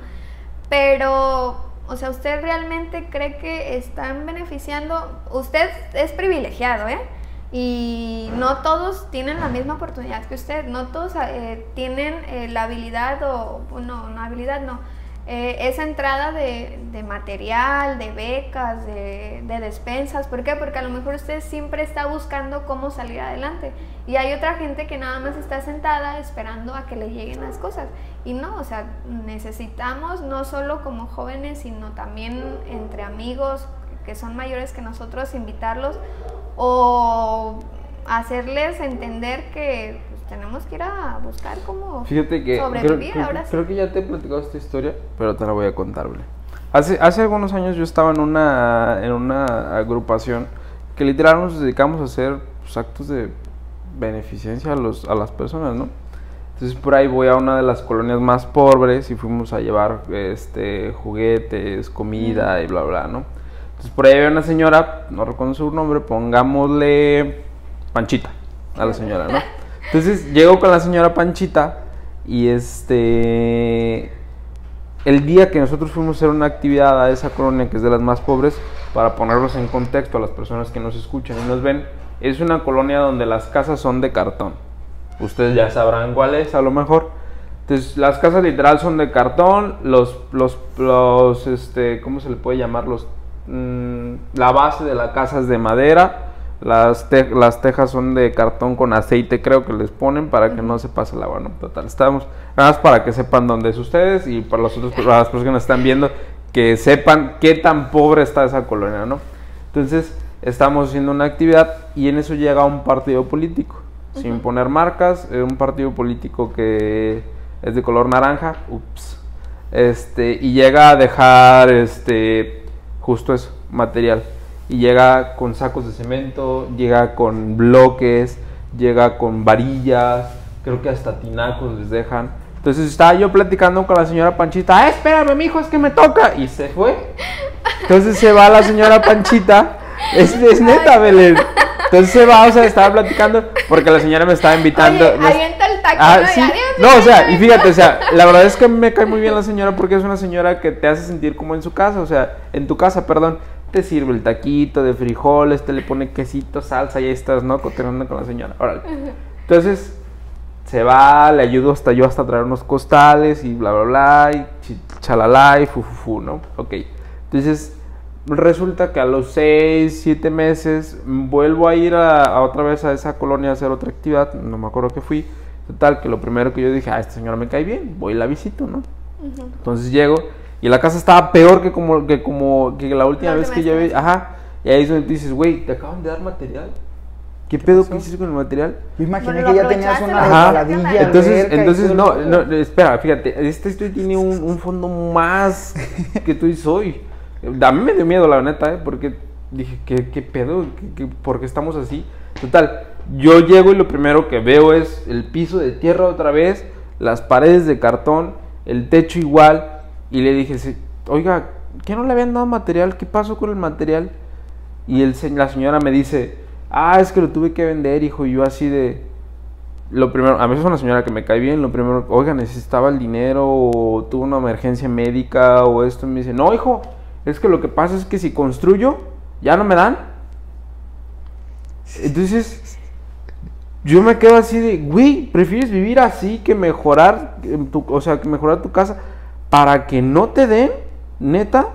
Pero o sea, ¿usted realmente cree que están beneficiando? Usted es privilegiado, ¿eh? Y no todos tienen la misma oportunidad que usted, no todos eh, tienen eh, la habilidad o, no, no habilidad, no, eh, esa entrada de, material, de becas, de, despensas. ¿Por qué? Porque a lo mejor usted siempre está buscando cómo salir adelante. Y hay otra gente que nada más está sentada esperando a que le lleguen las cosas. Y no, o sea, necesitamos no solo como jóvenes, sino también entre amigos que son mayores que nosotros, invitarlos o hacerles entender que tenemos que ir a buscar cómo Fíjate que sobrevivir creo, ahora creo, que ya te he platicado esta historia, pero te la voy a contar, Hace, hace algunos años yo estaba en una, en una agrupación que literal nos dedicamos a hacer pues, actos de beneficencia a, los, a las personas, ¿no? Entonces por ahí voy a una de las colonias más pobres y fuimos a llevar este, juguetes, comida y bla, bla, ¿no? Entonces por ahí había una señora, no recuerdo su nombre, pongámosle Panchita a la señora, ¿no? Entonces llego con la señora Panchita y este el día que nosotros fuimos a hacer una actividad a esa colonia que es de las más pobres, para ponerlos en contexto a las personas que nos escuchan y nos ven, es una colonia donde las casas son de cartón. Ustedes ya sabrán cuál es, a lo mejor. Entonces, las casas literal son de cartón, los, los, los este, ¿cómo se le puede llamar? Los, mm, la base de la casa es de madera las, las tejas son de cartón con aceite, creo que les ponen para que no se pase el agua, ¿no? Total, estamos, nada más para que sepan dónde es ustedes y para, los otros, las personas que nos están viendo, que sepan qué tan pobre está esa colonia, ¿no? Entonces, estamos haciendo una actividad y en eso llega un partido político, sin poner marcas, eh, un partido político que es de color naranja, ups, este, y llega a dejar, este, justo eso, material y llega con sacos de cemento, llega con bloques, llega con varillas, creo que hasta tinacos les dejan. Entonces estaba yo platicando con la señora Panchita, ah, espérame, mijo, es que me toca. Y se fue. Entonces se va la señora Panchita. Es, es neta, Belén. Entonces se va, o sea, estaba platicando porque la señora me estaba invitando. Oye, el. Ah, sí. No, o sea, y fíjate, o sea, la verdad es que me cae muy bien la señora porque es una señora que te hace sentir como en su casa, o sea, en tu casa, perdón te sirve el taquito de frijoles, te le pone quesito, salsa y ahí estás, ¿no? Cotorreando con la señora. Órale. Entonces, se va, le ayudo hasta yo hasta traer unos costales y bla, bla, bla, y chalala y fu, ¿no? Ok. Entonces, resulta que a los 6, 7 meses vuelvo a ir a, otra vez a esa colonia a hacer otra actividad, no me acuerdo que fui. Total, que lo primero que yo dije, ah, esta señora me cae bien, voy y la visito, ¿no? Entonces llego y la casa estaba peor que como que como que la última vez que yo vi, ajá. Y ahí es donde tú dices, güey, te acaban de dar material. ¿Qué pedo que hiciste con el material? Yo imaginé que ya tenías una resbaladilla. Entonces, entonces no, no, espera, fíjate, esta historia tiene un, un, fondo más que tú y soy. A mí me dio miedo, la neta, ¿eh? porque dije, ¿qué, qué pedo? ¿Qué, por qué estamos así? Total, yo llego y lo primero que veo es el piso de tierra otra vez, las paredes de cartón, el techo igual, y le dije, oiga, ¿qué no le habían dado material? ¿Qué pasó con el material? Y el, la señora me dice, ah, es que lo tuve que vender, hijo, y yo así de... Lo primero, a mí es una señora que me cae bien, lo primero, oiga, necesitaba el dinero, o tuvo una emergencia médica, o esto, y me dice, no, hijo, es que lo que pasa es que si construyo, ya no me dan. Entonces, yo me quedo así de, güey, prefieres vivir así que mejorar, tu, o sea, que mejorar tu casa para que no te den, neta.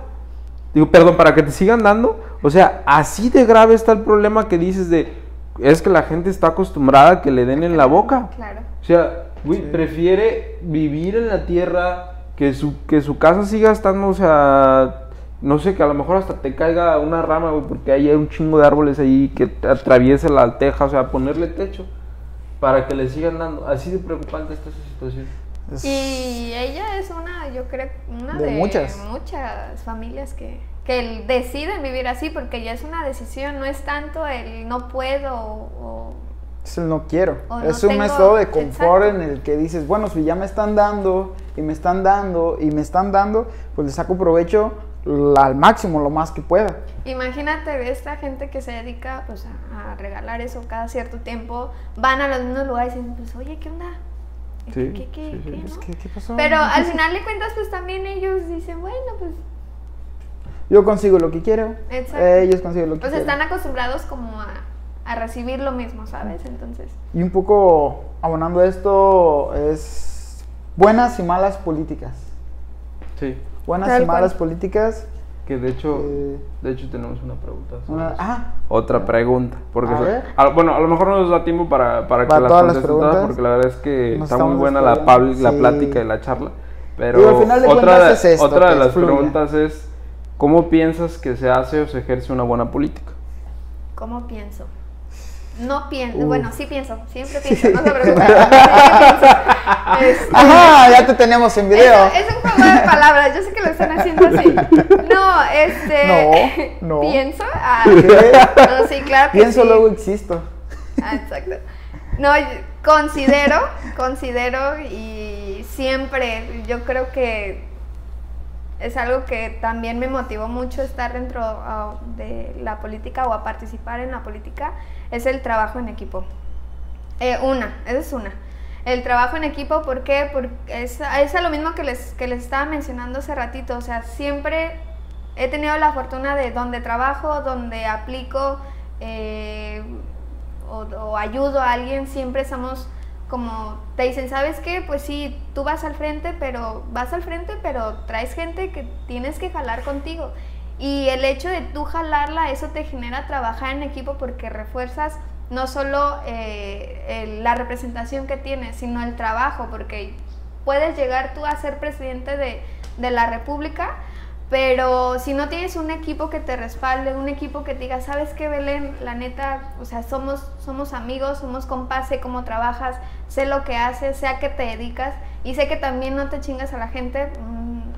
Digo, perdón, para que te sigan dando. O sea, así de grave está el problema que dices de, es que la gente está acostumbrada a que le den en la boca. Claro. O sea, güey, prefiere vivir en la tierra, que su, que su casa siga estando, o sea, no sé, que a lo mejor hasta te caiga una rama, güey, porque hay un chingo de árboles ahí que atraviese la teja, o sea, ponerle techo para que le sigan dando. Así de preocupante está esa situación. Y ella es una, yo creo, una de, muchas. muchas familias que, que deciden vivir así porque ya es una decisión, no es tanto el no puedo o... Es el no quiero. es un estado de confort en el que dices, bueno, si ya me están dando y me están dando y me están dando, pues le saco provecho al máximo, lo más que pueda. Imagínate esta gente que se dedica pues, a, regalar eso cada cierto tiempo, van a los mismos lugares y dicen, pues, oye, ¿qué onda? ¿Qué, qué, qué, pasó? Pero al final de cuentas, pues también ellos dicen, bueno, pues... Yo consigo lo que quiero. Exacto. ellos consiguen lo que pues están acostumbrados como a, a recibir lo mismo, ¿sabes? Entonces... Y un poco abonando esto es buenas y malas políticas. Sí buenas y malas políticas. Que de hecho, eh, de hecho tenemos una pregunta. ah, Otra pregunta. Porque bueno, a lo mejor no nos da tiempo para, para, que las contestes todas, porque la verdad es que está muy buena la, la plática y la charla. Pero otra, de, otra de las preguntas es, ¿cómo piensas que se hace o se ejerce una buena política? ¿Cómo pienso? No pienso, bueno, sí pienso, siempre pienso, no se preocupen. Este, Ajá, ya te tenemos en video. Es, un juego de palabras, yo sé que lo están haciendo así. No, este. No, no. Pienso. Ah, no, sí, claro que Pienso, luego existo. Ah, exacto. No, considero, considero y siempre, yo creo que es algo que también me motivó mucho estar dentro ah, de la política o a participar en la política, es el trabajo en equipo. Eh, una, esa es una. El trabajo en equipo, ¿por qué? Porque es, es lo mismo que les, que les estaba mencionando hace ratito, o sea, siempre he tenido la fortuna de donde trabajo, donde aplico eh, o, o ayudo a alguien, siempre somos como te dicen, ¿sabes qué? Pues sí, tú vas al frente, pero vas al frente, pero traes gente que tienes que jalar contigo. Y el hecho de tú jalarla, eso te genera trabajar en equipo porque refuerzas no solo eh, la representación que tienes, sino el trabajo, porque puedes llegar tú a ser presidente de, de la República, pero si no tienes un equipo que te respalde, un equipo que te diga, ¿sabes qué, Belén? La neta, o sea, somos, somos amigos, somos compas, sé cómo trabajas, sé lo que haces, sé a qué te dedicas y sé que también no te chingas a la gente.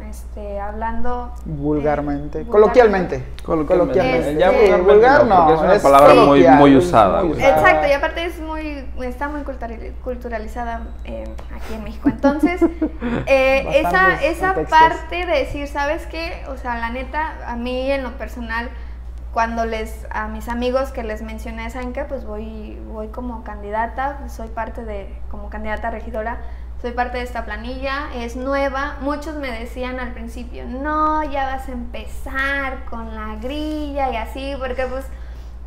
Este, hablando vulgarmente, coloquialmente, coloquialmente. ya vulgar no, porque es una palabra muy, muy usada. Exacto, y aparte es muy, está muy culturalizada eh, aquí en México. Entonces, eh, esa, esa parte de decir, ¿sabes qué? O sea, la neta, a mí en lo personal, cuando les, a mis amigos que les mencioné, ¿saben qué? Pues voy, voy como candidata, soy parte de, como candidata regidora soy parte de esta planilla, es nueva. Muchos me decían al principio, no, ya vas a empezar con la grilla y así, porque pues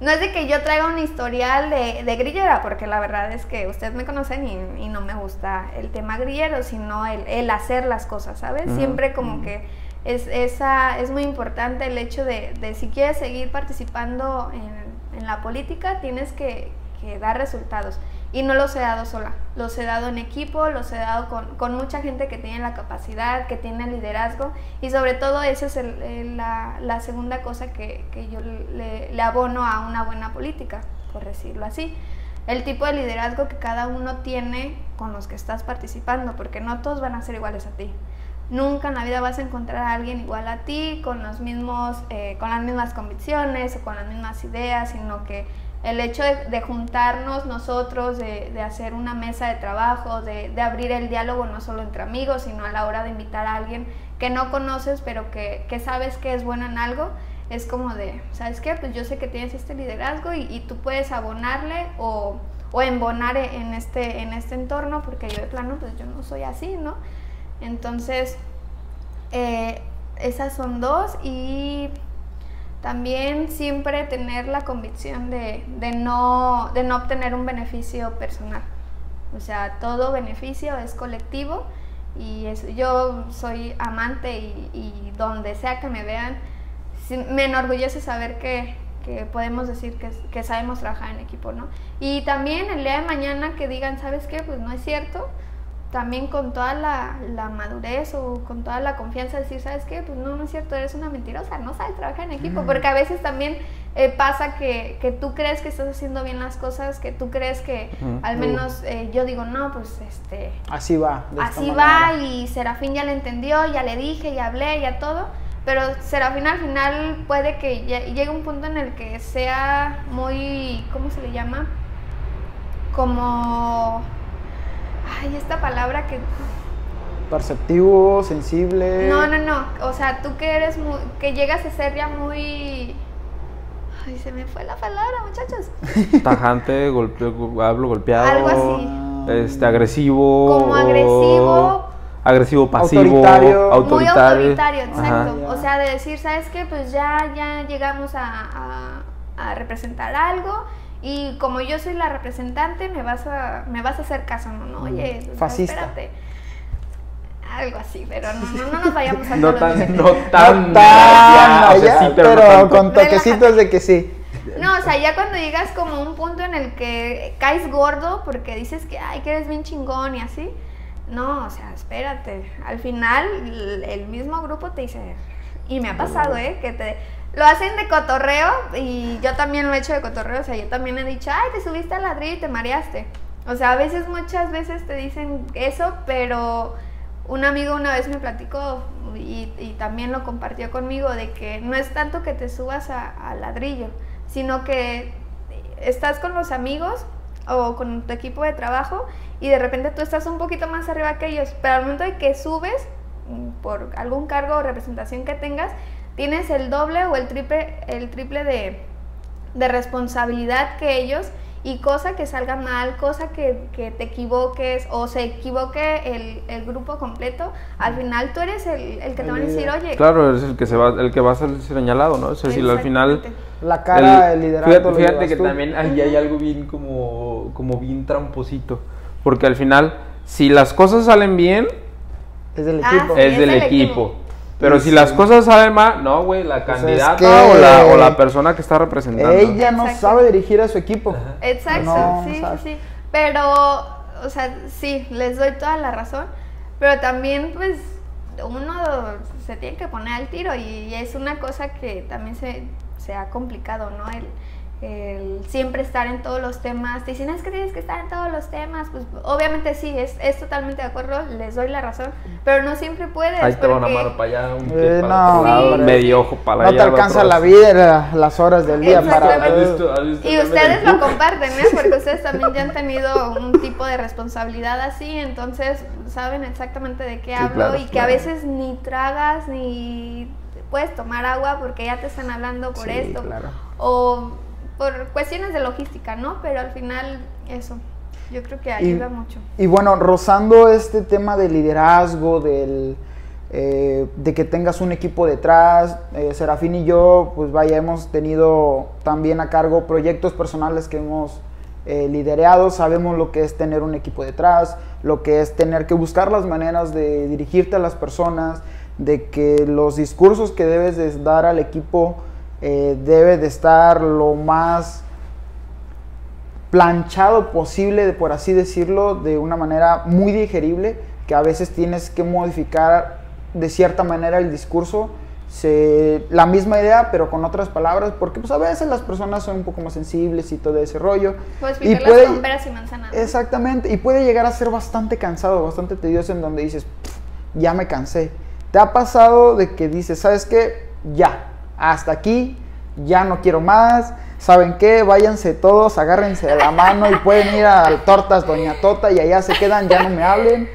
no es de que yo traiga un historial de, de grillera, porque la verdad es que ustedes me conocen y, no me gusta el tema grillero, sino el, hacer las cosas, ¿sabes? Siempre como que es, esa, es muy importante el hecho de, de si quieres seguir participando en, en la política, tienes que, que dar resultados. Y no los he dado sola, los he dado en equipo, los he dado con, mucha gente que tiene la capacidad, que tiene el liderazgo y sobre todo esa es la, segunda cosa que, yo le, le, abono a una buena política, por decirlo así. El tipo de liderazgo que cada uno tiene con los que estás participando, porque no todos van a ser iguales a ti. Nunca en la vida vas a encontrar a alguien igual a ti, con, los mismos, eh, con las mismas convicciones o con las mismas ideas, sino que el hecho de, juntarnos nosotros, de, hacer una mesa de trabajo, de, abrir el diálogo no solo entre amigos, sino a la hora de invitar a alguien que no conoces, pero que, sabes que es bueno en algo, es como de, ¿sabes qué? Pues yo sé que tienes este liderazgo y, tú puedes abonarle o, o, embonar en este, en este entorno, porque yo de plano, pues yo no soy así, ¿no? Entonces, eh, esas son dos y también siempre tener la convicción de, no, de no obtener un beneficio personal. O sea, todo beneficio es colectivo y yo soy amante y, donde sea que me vean, me enorgullece saber que, podemos decir que, que, sabemos trabajar en equipo, ¿no? Y también el día de mañana que digan, ¿sabes qué? Pues no es cierto, también con toda la, madurez o con toda la confianza decir, ¿sabes qué? Pues no, no es cierto, eres una mentirosa, no sabes trabajar en equipo, porque a veces también eh, pasa que, que, tú crees que estás haciendo bien las cosas, que tú crees que al menos eh, yo digo, no, pues este... Así va. Así va y Serafín ya le entendió, ya le dije, ya hablé, ya todo, pero Serafín al final puede que llegue un punto en el que sea muy, ¿cómo se le llama? Como Ay, esta palabra que... Perceptivo, sensible. No, no, no. O sea, tú que eres muy, que llegas a ser ya muy... Ay, se me fue la palabra, muchachos. Tajante, hablo golpeado. Algo así. Este, agresivo. Como agresivo. Agresivo, pasivo, autoritario. Muy autoritario, exacto. O sea, de decir, ¿sabes qué? Pues ya, ya llegamos a, a representar algo y como yo soy la representante, me vas a, me vas a hacer caso, ¿no? no oye, Fascista. espérate. Algo así, pero no, no, nos vayamos a no tan, no tan, no pero, con toquecitos de que sí. No, o sea, ya cuando llegas como un punto en el que caes gordo porque dices que, ay, que eres bien chingón y así. No, o sea, espérate. Al final, el mismo grupo te dice, y me ha pasado, ¿eh? Que te lo hacen de cotorreo y yo también lo he hecho de cotorreo. O sea, yo también he dicho, ay, te subiste al ladrillo y te mareaste. O sea, a veces, muchas veces te dicen eso, pero un amigo una vez me platicó y, también lo compartió conmigo de que no es tanto que te subas al ladrillo, sino que estás con los amigos o con tu equipo de trabajo y de repente tú estás un poquito más arriba que ellos, pero al momento de que subes mm, por algún cargo o representación que tengas, tienes el doble o el triple, el triple de, responsabilidad que ellos y cosa que salga mal, cosa que, te equivoques o se equivoque el, grupo completo, al final tú eres el, que te van a decir, oye... Claro, eres el que, se va, el que va a ser señalado, ¿no? Es decir, al final... La cara, el, liderazgo... Fíjate, que también ahí hay algo bien como, como bien tramposito, porque al final, si las cosas salen bien... Es del ah, equipo. es, del equipo. Pero si las cosas salen mal, no, güey, la pues candidata o, la, o, la, persona que está representando. Ella no sabe dirigir a su equipo. Exacto, sí, sí, sí. Pero, o sea, sí, les doy toda la razón. Pero también, pues, uno se tiene que poner al tiro y es una cosa que también se, se ha complicado, ¿no? El, el siempre estar en todos los temas. Te dicen, es que tienes que estar en todos los temas. Pues obviamente sí, es, es totalmente de acuerdo, les doy la razón, pero no siempre puedes. Ahí te van a mano para allá, un eh, no, medio ojo para allá. No te alcanza la vida, las horas del día para... y ustedes lo comparten, ¿eh? Porque ustedes también ya han tenido un tipo de responsabilidad así, entonces saben exactamente de qué hablo y que a veces ni tragas ni puedes tomar agua porque ya te están hablando por esto. O por cuestiones de logística, ¿no? Pero al final eso, yo creo que ayuda mucho. Y bueno, rozando este tema de liderazgo, del, eh, de que tengas un equipo detrás, eh, Serafín y yo, pues vaya, hemos tenido también a cargo proyectos personales que hemos eh, liderado, sabemos lo que es tener un equipo detrás, lo que es tener que buscar las maneras de dirigirte a las personas, de que los discursos que debes de dar al equipo eh, debe de estar lo más planchado posible, por así decirlo, de una manera muy digerible, que a veces tienes que modificar de cierta manera el discurso se, la misma idea, pero con otras palabras, porque pues a veces las personas son un poco más sensibles y todo ese rollo. Pues y puede, con peras y manzanas. Exactamente, y puede llegar a ser bastante cansado, bastante tedioso en donde dices, ya me cansé. ¿Te ha pasado de que dices, sabes qué? Ya, hasta aquí, ya no quiero más. ¿Saben qué? Váyanse todos, agárrense de la mano y pueden ir a Tortas Doña Tota y allá se quedan, ya no me hablen.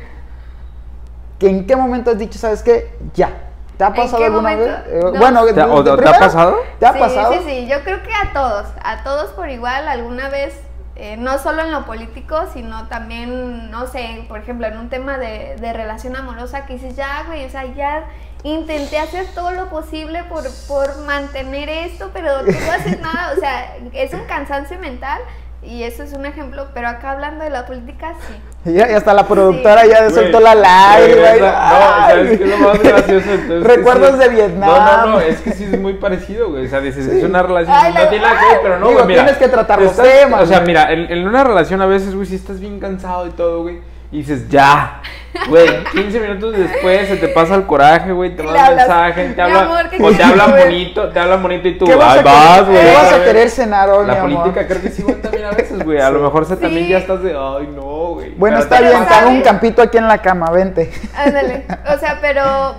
¿Que ¿En qué momento has dicho, sabes qué? Ya, ¿Te ha pasado alguna vez? Eh, bueno, ¿Te, ha pasado? ¿Te ha pasado? Sí, sí, yo creo que a todos, a todos por igual, alguna vez, eh, no solo en lo político, sino también, no sé, por ejemplo, en un tema de, de relación amorosa que dices, ya, güey, o sea, ya intenté hacer todo lo posible por, por mantener esto, pero tú no haces nada, o sea, es un cansancio mental y eso es un ejemplo, pero acá hablando de la política, sí. Y, hasta la productora ya soltó la lágrima. No, ¿sabes qué es lo más gracioso? Entonces, Recuerdos de Vietnam. No, no, no, es que sí es muy parecido, güey. O sea, dices, es una relación, no tiene nada que ver, pero no, güey, mira. Tienes que tratar los temas. O sea, mira, en, en, una relación a veces, güey, si estás bien cansado y todo, güey y dices, ya, güey, 15 minutos después se te pasa el coraje, güey, te mandan mensaje, te hablan, o te hablan bonito, te hablan bonito y tú, vas, vas, güey. ¿Qué vas a querer cenar hoy, La política creo que sí, güey, también a veces, güey, a lo mejor se también ya estás de, ay, no, güey. Bueno, está bien, te hago un campito aquí en la cama, vente. Ándale, o sea, pero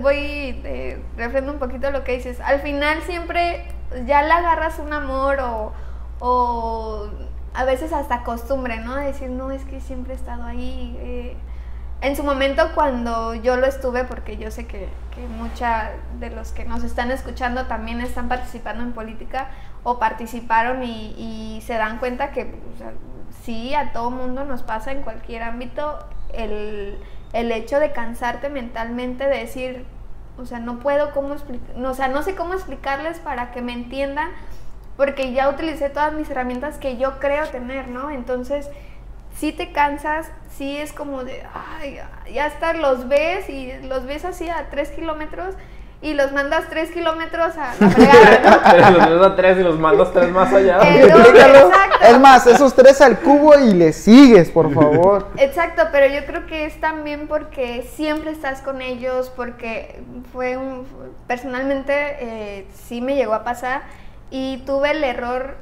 voy, eh, refrendo un poquito lo que dices, al final siempre ya le agarras un amor o, o a veces hasta costumbre, ¿no? decir, no, es que siempre he estado ahí. Eh". En su momento cuando yo lo estuve, porque yo sé que, que muchos de los que nos están escuchando también están participando en política o participaron y, se dan cuenta que sí, a todo mundo nos pasa en cualquier ámbito el, el hecho de cansarte mentalmente, de decir, o sea, no puedo cómo explicar, sea, no sé cómo explicarles para que me entiendan porque ya utilicé todas mis herramientas que yo creo tener, ¿no? Entonces, si te cansas, sí es como de, ay, ya hasta los ves y los ves así a tres kilómetros y los mandas tres kilómetros a la fregada, ¿no? los ves a tres y los mandas tres más allá. Eh, es más, esos tres al cubo y le sigues, por favor. Exacto, pero yo creo que es también porque siempre estás con ellos, porque fue un, personalmente eh, sí me llegó a pasar y tuve el error,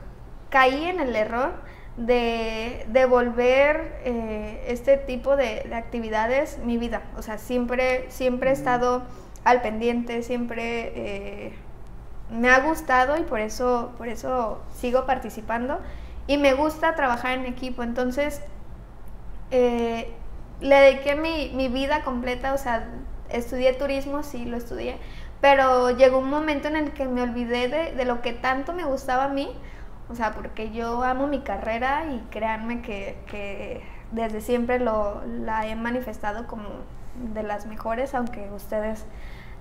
caí en el error de devolver eh, este tipo de, actividades mi vida. O sea, siempre, siempre he estado al pendiente, siempre eh, me ha gustado y por eso, por eso sigo participando. Y me gusta trabajar en equipo. Entonces, eh, le dediqué mi, mi vida completa, o sea, estudié turismo, sí, lo estudié, pero llegó un momento en el que me olvidé de, lo que tanto me gustaba a mí, o sea, porque yo amo mi carrera y créanme que, que desde siempre lo, la he manifestado como de las mejores, aunque ustedes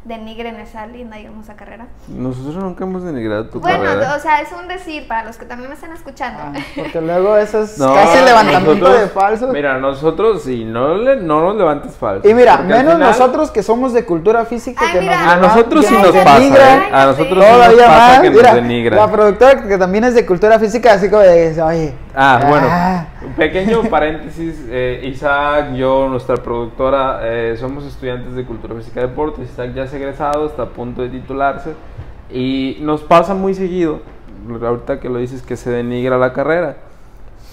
denigren esa linda y hermosa carrera. Nosotros nunca hemos denigrado tu carrera. Bueno, o sea, es un decir para los que también me están escuchando. Ah, porque luego eso es casi levantamiento de falsos. Mira, nosotros sí, no, le, no nos levantes falsos. Y mira, menos nosotros que somos de cultura física que nos, A nosotros sí nos pasa, ¿eh? A nosotros sí nos pasa que nos denigran. La productora que también es de cultura física, así como de, oye... Ah, bueno, ah. un pequeño paréntesis, eh, Isaac, yo, nuestra productora, eh, somos estudiantes de Cultura Física y Deportes, Isaac ya es egresado, está a punto de titularse y nos pasa muy seguido, ahorita que lo dices, que se denigra la carrera.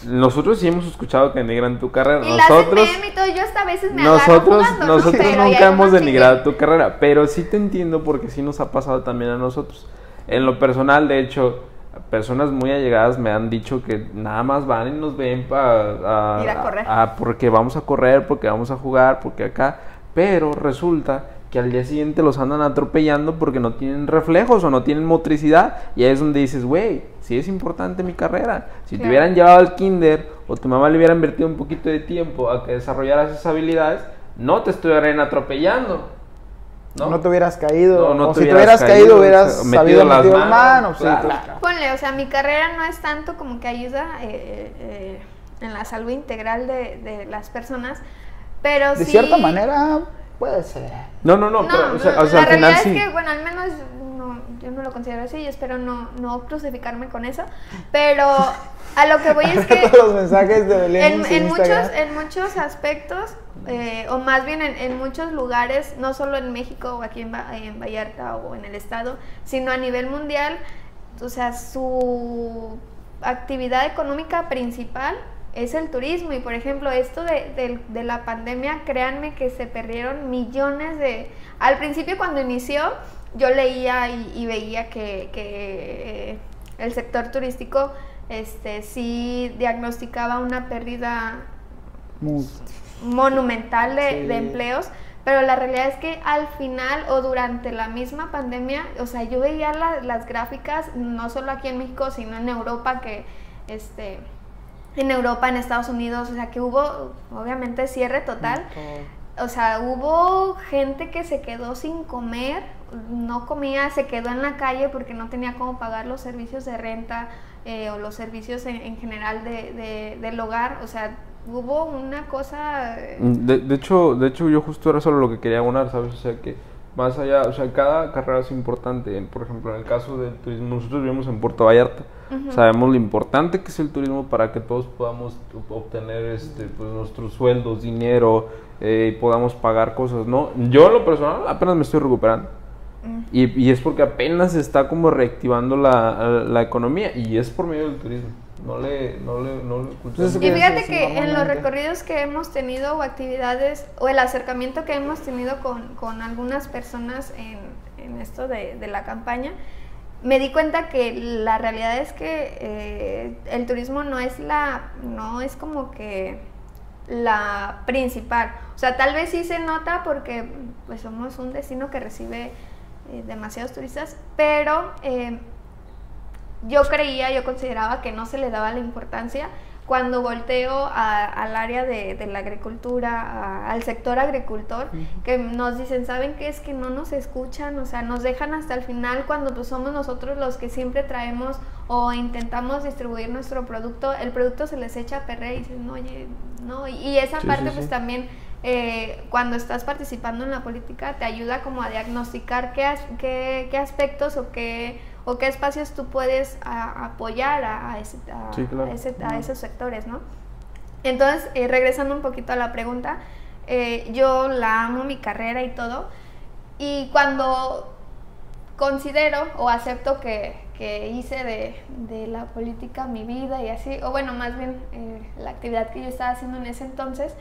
Nosotros sí hemos escuchado que denigran tu carrera. Y nosotros, yo hasta veces me nosotros, nosotros nunca hemos denigrado tu carrera, pero sí te entiendo porque sí nos ha pasado también a nosotros. En lo personal, de hecho, personas muy allegadas me han dicho que nada más van y nos ven para ir a correr. porque vamos a correr, porque vamos a jugar, porque acá, pero resulta que al día siguiente los andan atropellando porque no tienen reflejos o no tienen motricidad y ahí es donde dices, güey, sí es importante mi carrera. Si te hubieran llevado al kinder o tu mamá le hubiera invertido un poquito de tiempo a que desarrollaras esas habilidades, no te estuvieran atropellando. ¿No? no te hubieras caído. o si te hubieras caído, hubieras metido las manos. Ponle, o sea, mi carrera no es tanto como que ayuda eh, eh, en la salud integral de, las personas, pero de cierta manera. puede ser. No, no, no, pero, o sea, o sea, la al final realidad sí. es que, bueno, al menos no, yo no lo considero así y espero no, no crucificarme con eso, pero a lo que voy es que Todos los mensajes de Belén en, muchos, en muchos aspectos, eh, o más bien en, en muchos lugares, no solo en México o aquí en, Va- en Vallarta o en el estado, sino a nivel mundial, o sea, su actividad económica principal es el turismo. Y por ejemplo, esto de, de- de la pandemia, créanme que se perdieron millones de... Al principio cuando inició, yo leía y, y veía que, que, eh, el sector turístico este, sí diagnosticaba una pérdida Muy- monumental de, Sí. de empleos, pero la realidad es que al final o durante la misma pandemia, o sea, yo veía la- las gráficas, no solo aquí en México, sino en Europa, que este, en Europa, en Estados Unidos, o sea, que hubo obviamente cierre total. O sea, hubo gente que se quedó sin comer, no comía, se quedó en la calle porque no tenía cómo pagar los servicios de renta eh, o los servicios en, en general de, de- del hogar. O sea, hubo una cosa... eh, De, de hecho, de hecho, yo justo era solo lo que quería unar, ¿sabes? O sea, que más allá, o sea, cada carrera es importante. Por ejemplo, en el caso del turismo, nosotros vivimos en Puerto Vallarta. Sabemos lo importante que es el turismo para que todos podamos ob- obtener este, pues, nuestros sueldos, dinero eh, y podamos pagar cosas, ¿no? Yo, en lo personal, apenas me estoy recuperando. Mm. Y, y es porque apenas se está como reactivando la, la economía y es por medio del turismo. No le, no le, no le. Entonces, Y fíjate es que en los recorridos que hemos tenido o actividades o el acercamiento que hemos tenido con, con algunas personas en, en esto de, de la campaña, me di cuenta que la realidad es que eh, el turismo no es la, no es como que la principal. O sea, tal vez sí se nota porque pues somos un destino que recibe eh, demasiados turistas, pero eh, yo creía, yo consideraba que no se le daba la importancia cuando volteo a- al área de, de la agricultura, a- al sector agricultor, que nos dicen, ¿saben qué? Es que no nos escuchan, o sea, nos dejan hasta el final cuando pues, somos nosotros los que siempre traemos o intentamos distribuir nuestro producto, el producto se les echa a perder y dicen, no, oye, no, y, y esa Sí, parte sí, pues sí. también eh, cuando estás participando en la política te ayuda como a diagnosticar qué, as- qué, qué aspectos o qué, o qué espacios tú puedes a- apoyar a, ese- a- Sí, claro. ese- a esos sectores, ¿no? Entonces, eh, regresando un poquito a la pregunta, eh, yo la amo mi carrera y todo, y cuando considero o acepto que, que hice de, de la política mi vida y así, o bueno, más bien eh, la actividad que yo estaba haciendo en ese entonces,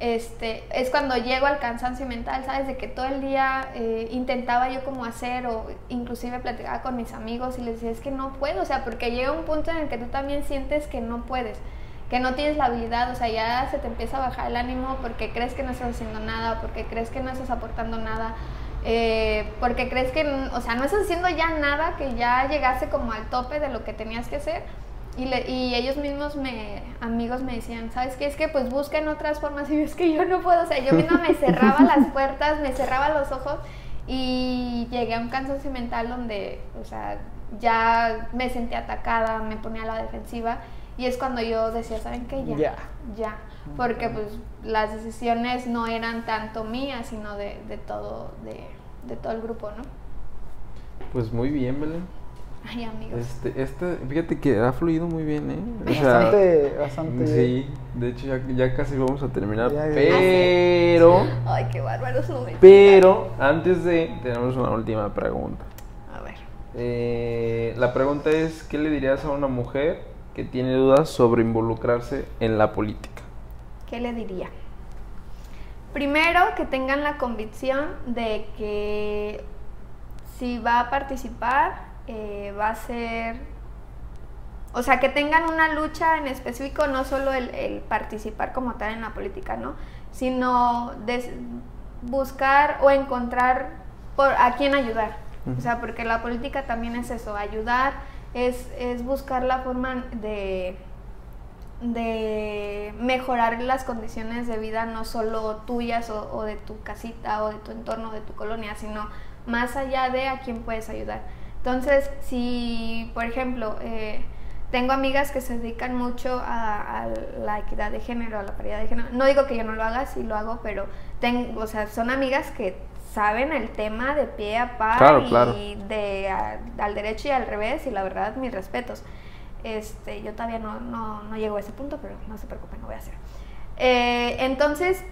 este, es cuando llego al cansancio mental, ¿sabes? De que todo el día eh, intentaba yo como hacer o inclusive platicaba con mis amigos y les decía, es que no puedo, o sea, porque llega un punto en el que tú también sientes que no puedes, que no tienes la habilidad, o sea, ya se te empieza a bajar el ánimo porque crees que no estás haciendo nada, porque crees que no estás aportando nada, eh, porque crees que, o sea, no estás haciendo ya nada, que ya llegaste como al tope de lo que tenías que hacer. Y, le- y ellos mismos, me, amigos, me decían, ¿sabes qué? Es que pues busquen otras formas. Y yo, es que yo no puedo, o sea, yo misma me cerraba las puertas, me cerraba los ojos y llegué a un cansancio mental donde, o sea, ya me sentí atacada, me ponía a la defensiva. Y es cuando yo decía, ¿saben qué? Ya, Ya. ya. Porque pues las decisiones no eran tanto mías, sino de, de todo, de, de todo el grupo, ¿no? Pues muy bien, Belén. Ay, amigos. Este, este, fíjate que ha fluido muy bien, ¿eh? O sea, Bastante, bastante. Sí, de hecho ya, ya casi vamos a terminar, Ya, ya. pero, Ay, qué bárbaros no me pero antes de, tenemos una última pregunta. A ver. Eh, la pregunta es, ¿qué le dirías a una mujer que tiene dudas sobre involucrarse en la política? ¿Qué le diría? Primero, que tengan la convicción de que si va a participar, eh, va a ser... O sea, que tengan una lucha en específico, no solo el, el participar como tal en la política, ¿no? Sino des- buscar o encontrar por, a quién ayudar. O sea, porque la política también es eso, ayudar, es, es buscar la forma de, de mejorar las condiciones de vida, no solo tuyas o, o de tu casita o de tu entorno, de tu colonia, sino más allá de a quién puedes ayudar. Entonces, si, por ejemplo, eh, tengo amigas que se dedican mucho a, la equidad de género, a la paridad de género. No digo que yo no lo haga, sí lo hago, pero tengo, o sea, son amigas que saben el tema de pie a par y de al derecho y al revés y la verdad mis respetos. Este, yo todavía no, no, no llego a ese punto, pero no se preocupen, no voy a hacer. Eh, entonces,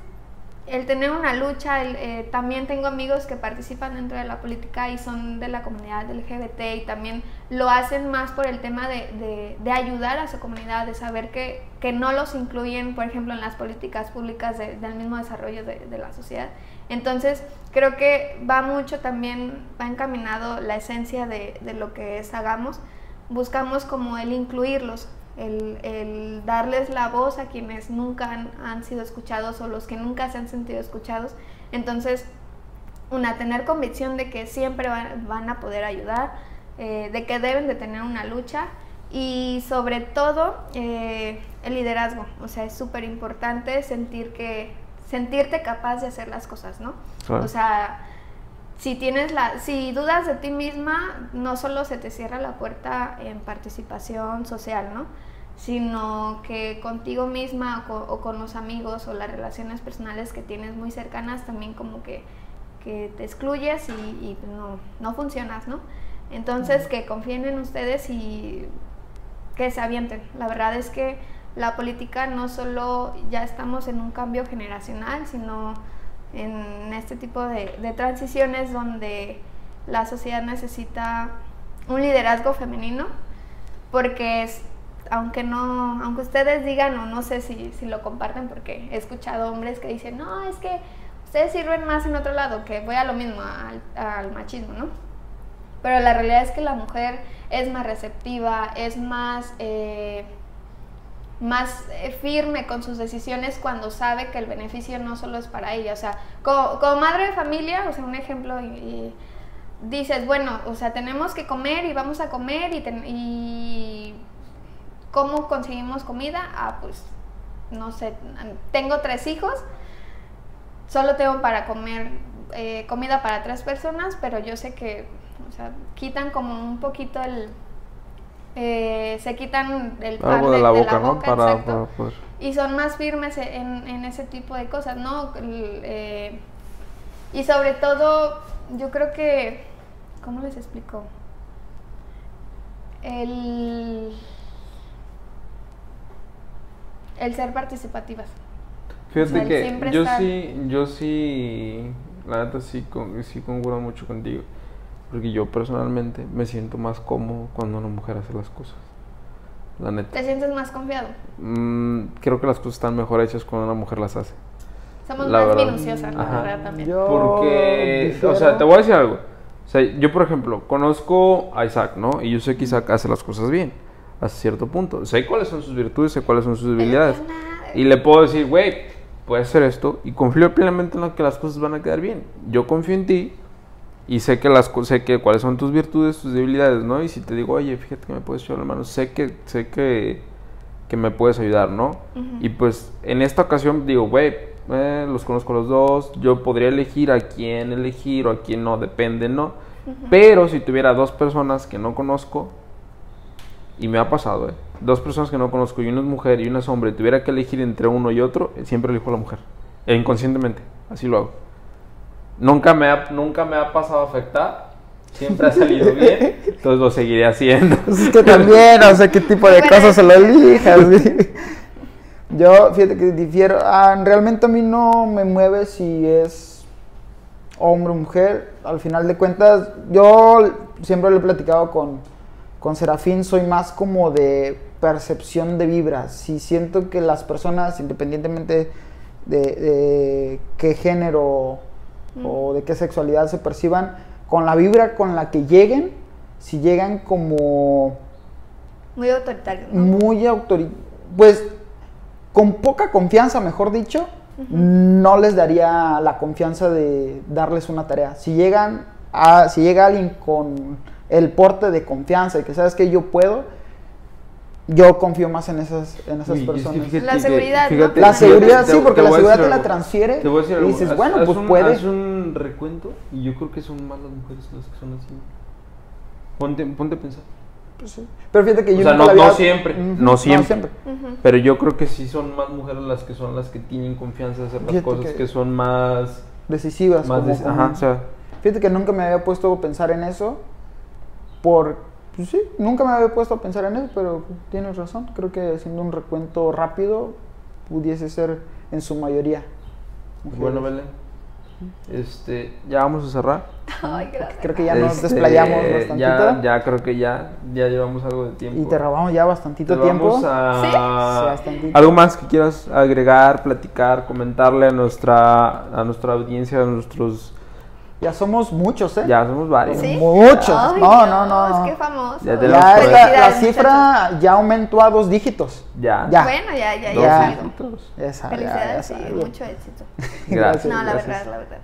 el tener una lucha, eh, también tengo amigos que participan dentro de la política y son de la comunidad LGBT y también lo hacen más por el tema de, de, ayudar a su comunidad, de saber que, que, no los incluyen, por ejemplo, en las políticas públicas del mismo desarrollo de, de, la sociedad. Entonces, creo que va mucho también, va encaminado la esencia de, lo que es Hagamos. Buscamos como el incluirlos, el, darles la voz a quienes nunca han, sido escuchados o los que nunca se han sentido escuchados. Entonces, una, tener convicción de que siempre van, a poder ayudar, eh, de que deben de tener una lucha y sobre todo eh, el liderazgo. O sea, es súper importante sentir que, sentirte capaz de hacer las cosas, ¿no? O sea, si tienes la, si dudas de ti misma, no solo se te cierra la puerta en participación social, ¿no? sino que contigo misma o con, los amigos o las relaciones personales que tienes muy cercanas también como que, que te excluyes y, pues no, no, funcionas, ¿no? Entonces que confíen en ustedes y que se avienten. La verdad es que la política no solo ya estamos en un cambio generacional, sino en este tipo de, de transiciones donde la sociedad necesita un liderazgo femenino porque es aunque no, aunque ustedes digan o no sé si, si, lo comparten porque he escuchado hombres que dicen, no, es que ustedes sirven más en otro lado, que voy a lo mismo, al, machismo, ¿no? Pero la realidad es que la mujer es más receptiva, es más, eh, más eh, firme con sus decisiones cuando sabe que el beneficio no solo es para ella. O sea, como, madre de familia, o sea, un ejemplo, y, dices, bueno, o sea, tenemos que comer y vamos a comer y, y ¿Cómo conseguimos comida? Ah, pues, no sé, tengo tres hijos, solo tengo para comer eh, comida para tres personas, pero yo sé que, o sea, quitan como un poquito el... Eh, se quitan el pan de, la boca, ¿no? Para, y son más firmes en, en, ese tipo de cosas, ¿no? Eh, y sobre todo, yo creo que, ¿cómo les explico? El el ser participativas. Fíjate que yo sí, yo sí, la neta sí, con, sí concuerdo mucho contigo. Porque yo personalmente me siento más cómodo cuando una mujer hace las cosas. La neta. ¿Te sientes más confiado? Mm, creo que las cosas están mejor hechas cuando una mujer las hace. Somos más minuciosas, la verdad, también. Porque, o sea, te voy a decir algo. O sea, yo, por ejemplo, conozco a Isaac, ¿no? Y yo sé que Isaac hace las cosas bien hasta cierto punto. Sé cuáles son sus virtudes, sé cuáles son sus debilidades. Y le puedo decir, güey, puedes hacer esto y confío plenamente en lo que las cosas van a quedar bien. Yo confío en ti y sé que las sé que cuáles son tus virtudes, tus debilidades, ¿no? Y si te digo, oye, fíjate que me puedes echar la mano, sé que sé que, que me puedes ayudar, ¿no? Y pues en esta ocasión digo, güey, eh, los conozco los dos, yo podría elegir a quién elegir o a quién no, depende, ¿no? Pero si tuviera dos personas que no conozco, y me ha pasado, ¿eh? Dos personas que no conozco, y una es mujer y una es hombre, tuviera que elegir entre uno y otro, siempre elijo a la mujer. E inconscientemente, así lo hago. Nunca me ha, nunca me ha pasado a afectar, siempre ha salido bien, entonces lo seguiré haciendo. Pues es que también, no sé qué tipo de cosas se lo elijas. Yo, fíjate que difiero, ah, realmente a mí no me mueve si es hombre o mujer. Al final de cuentas, yo siempre lo he platicado con con Serafín soy más como de percepción de vibras. Si siento que las personas, independientemente de, qué género o de qué sexualidad se perciban, con la vibra con la que lleguen, si llegan como... Muy autoritarios. Muy autoritario. Pues con poca confianza, mejor dicho, no les daría la confianza de darles una tarea. Si llegan a, si llega alguien con el porte de confianza y que sabes que yo puedo, yo confío más en esas, en esas personas. la seguridad, La seguridad, sí, porque la seguridad te la transfiere y dices, bueno, pues puede. Haz un recuento y yo creo que son más las mujeres las que son así. Ponte, ponte a pensar. Pues sí. Pero fíjate que yo O sea, nunca no, la había- no siempre, Ujú, no siempre. Ujú. Pero yo creo que sí son más mujeres las que son las que tienen confianza de hacer las Fíjate cosas, que- que, son más... Decisivas. más como- ajá, o sea, Fíjate que nunca me había puesto a pensar en eso. Por. Pues sí, nunca me había puesto a pensar en eso, pero tienes razón. Creo que haciendo un recuento rápido pudiese ser en su mayoría. mujeres. bueno, Belén. Este, ya vamos a cerrar. Ay, gracias. Creo que ya nos Este, desplayamos bastantito. Ya, ya creo que ya, ya llevamos algo de tiempo. Y te robamos ya bastantito Te tiempo. vamos a- ¿Sí? ¿Algo más que quieras agregar, platicar, comentarle a nuestra, a nuestra audiencia, a nuestros... Ya somos muchos, ¿eh? Ya somos varios. ¿Sí? Muchos. Ay, No, Dios, no, no. Qué famoso. Ya Ya tenemos es la, cifra ya aumentó a dos dígitos. Ya. Ya. Bueno, ya, ya, Dos ya, es dígitos. Ya- Felicidades sabe. mucho éxito. Gracias. No, la gracias. verdad, la verdad.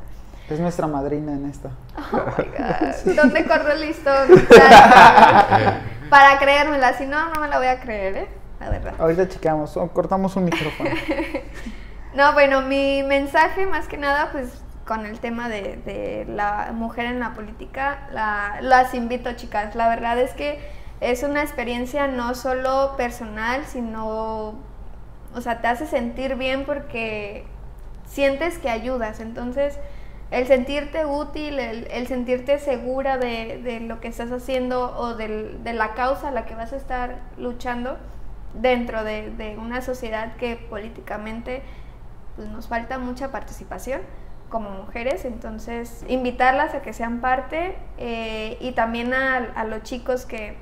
Es nuestra madrina en esta. Oh my God. ¿Dónde corro el listón? Para, creérmela, si no, no me la voy a creer, ¿eh? La verdad. Ahorita chequeamos, cortamos un micrófono. No, bueno, mi mensaje más que nada, pues con el tema de, la mujer en la política, la- las invito, chicas. La verdad es que es una experiencia no solo personal, sino, o sea, te hace sentir bien porque sientes que ayudas. Entonces, el sentirte útil, el, sentirte segura de, lo que estás haciendo o de la causa a la que vas a estar luchando dentro de, de una sociedad que políticamente pues, nos falta mucha participación como mujeres, entonces invitarlas a que sean parte eh, y también a, a los chicos que,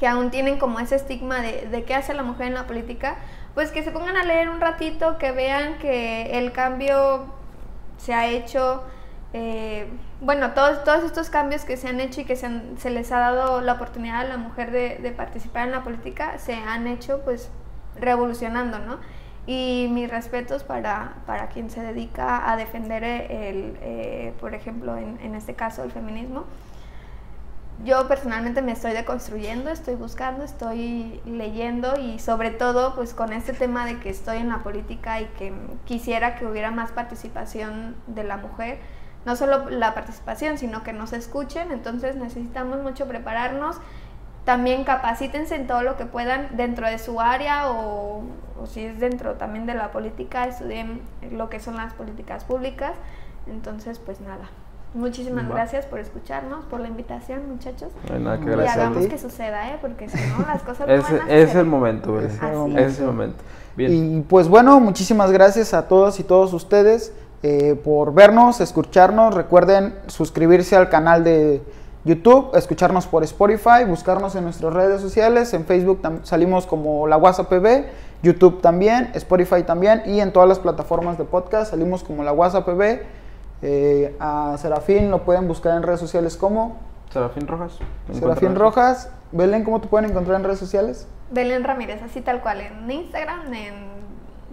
que aún tienen como ese estigma de, de qué hace la mujer en la política, pues que se pongan a leer un ratito, que vean que el cambio se ha hecho, eh, bueno, todos, todos estos cambios que se han hecho y que se, han- se les ha dado la oportunidad a la mujer de, de participar en la política, se han hecho pues revolucionando, ¿no? Y mis respetos para, para quien se dedica a defender el, eh, por ejemplo, en, en este caso, el feminismo. Yo personalmente me estoy deconstruyendo, estoy buscando, estoy leyendo y sobre todo pues con este tema de que estoy en la política y que quisiera que hubiera más participación de la mujer, no solo la participación, sino que nos escuchen, entonces necesitamos mucho prepararnos, también capacítense en todo lo que puedan dentro de su área o, o si es dentro también de la política, estudien lo que son las políticas públicas, entonces pues nada. Muchísimas Va. gracias por escucharnos, por la invitación, muchachos. No hay nada que Y hagamos ti. que suceda, ¿eh? Porque si no, las cosas no Es, van a es ser. el momento. Es el momento. Es el momento. Bien. Y pues bueno, muchísimas gracias a todos y todos ustedes eh, por vernos, escucharnos. Recuerden suscribirse al canal de YouTube, escucharnos por Spotify, buscarnos en nuestras redes sociales. En Facebook salimos como La WhatsApp PB, YouTube también, Spotify también y en todas las plataformas de podcast salimos como La WhatsApp PB. Eh, a Serafín lo pueden buscar en redes sociales como Serafín Rojas. ¿me Serafín? Rojas. Belén, ¿cómo te pueden encontrar en redes sociales? Belén Ramírez, así tal cual, en Instagram, en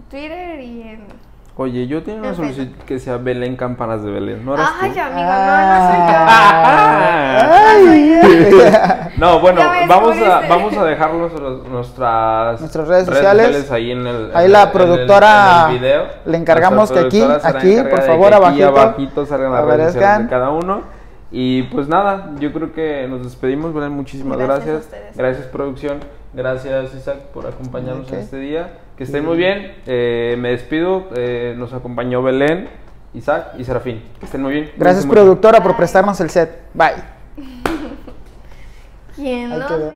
Twitter y en... Oye, yo tengo una solicitud que sea Belén Campanas de Belén. ¿No eres Ay, tú? amigo, no, no soy yo. Ah. Ay. No, bueno, vamos a, descubriste. vamos a dejar nuestras, Nuestras redes sociales. ahí en el Ahí en la el- en el- productora en el video. le encargamos Nuestra que aquí- aquí, por favor, abajito, abajito salgan las redes sociales de cada uno. Y pues nada, yo creo que nos despedimos, Belén, muchísimas Gracias a gracias. ustedes. Gracias, producción. Gracias, Isaac, por acompañarnos en este día. Que estén muy bien. Eh, me despido. Eh, nos acompañó Belén, Isaac y Serafín. Que estén muy bien. Gracias, productora, por prestarnos el set. Bye. ¿Quién quedó.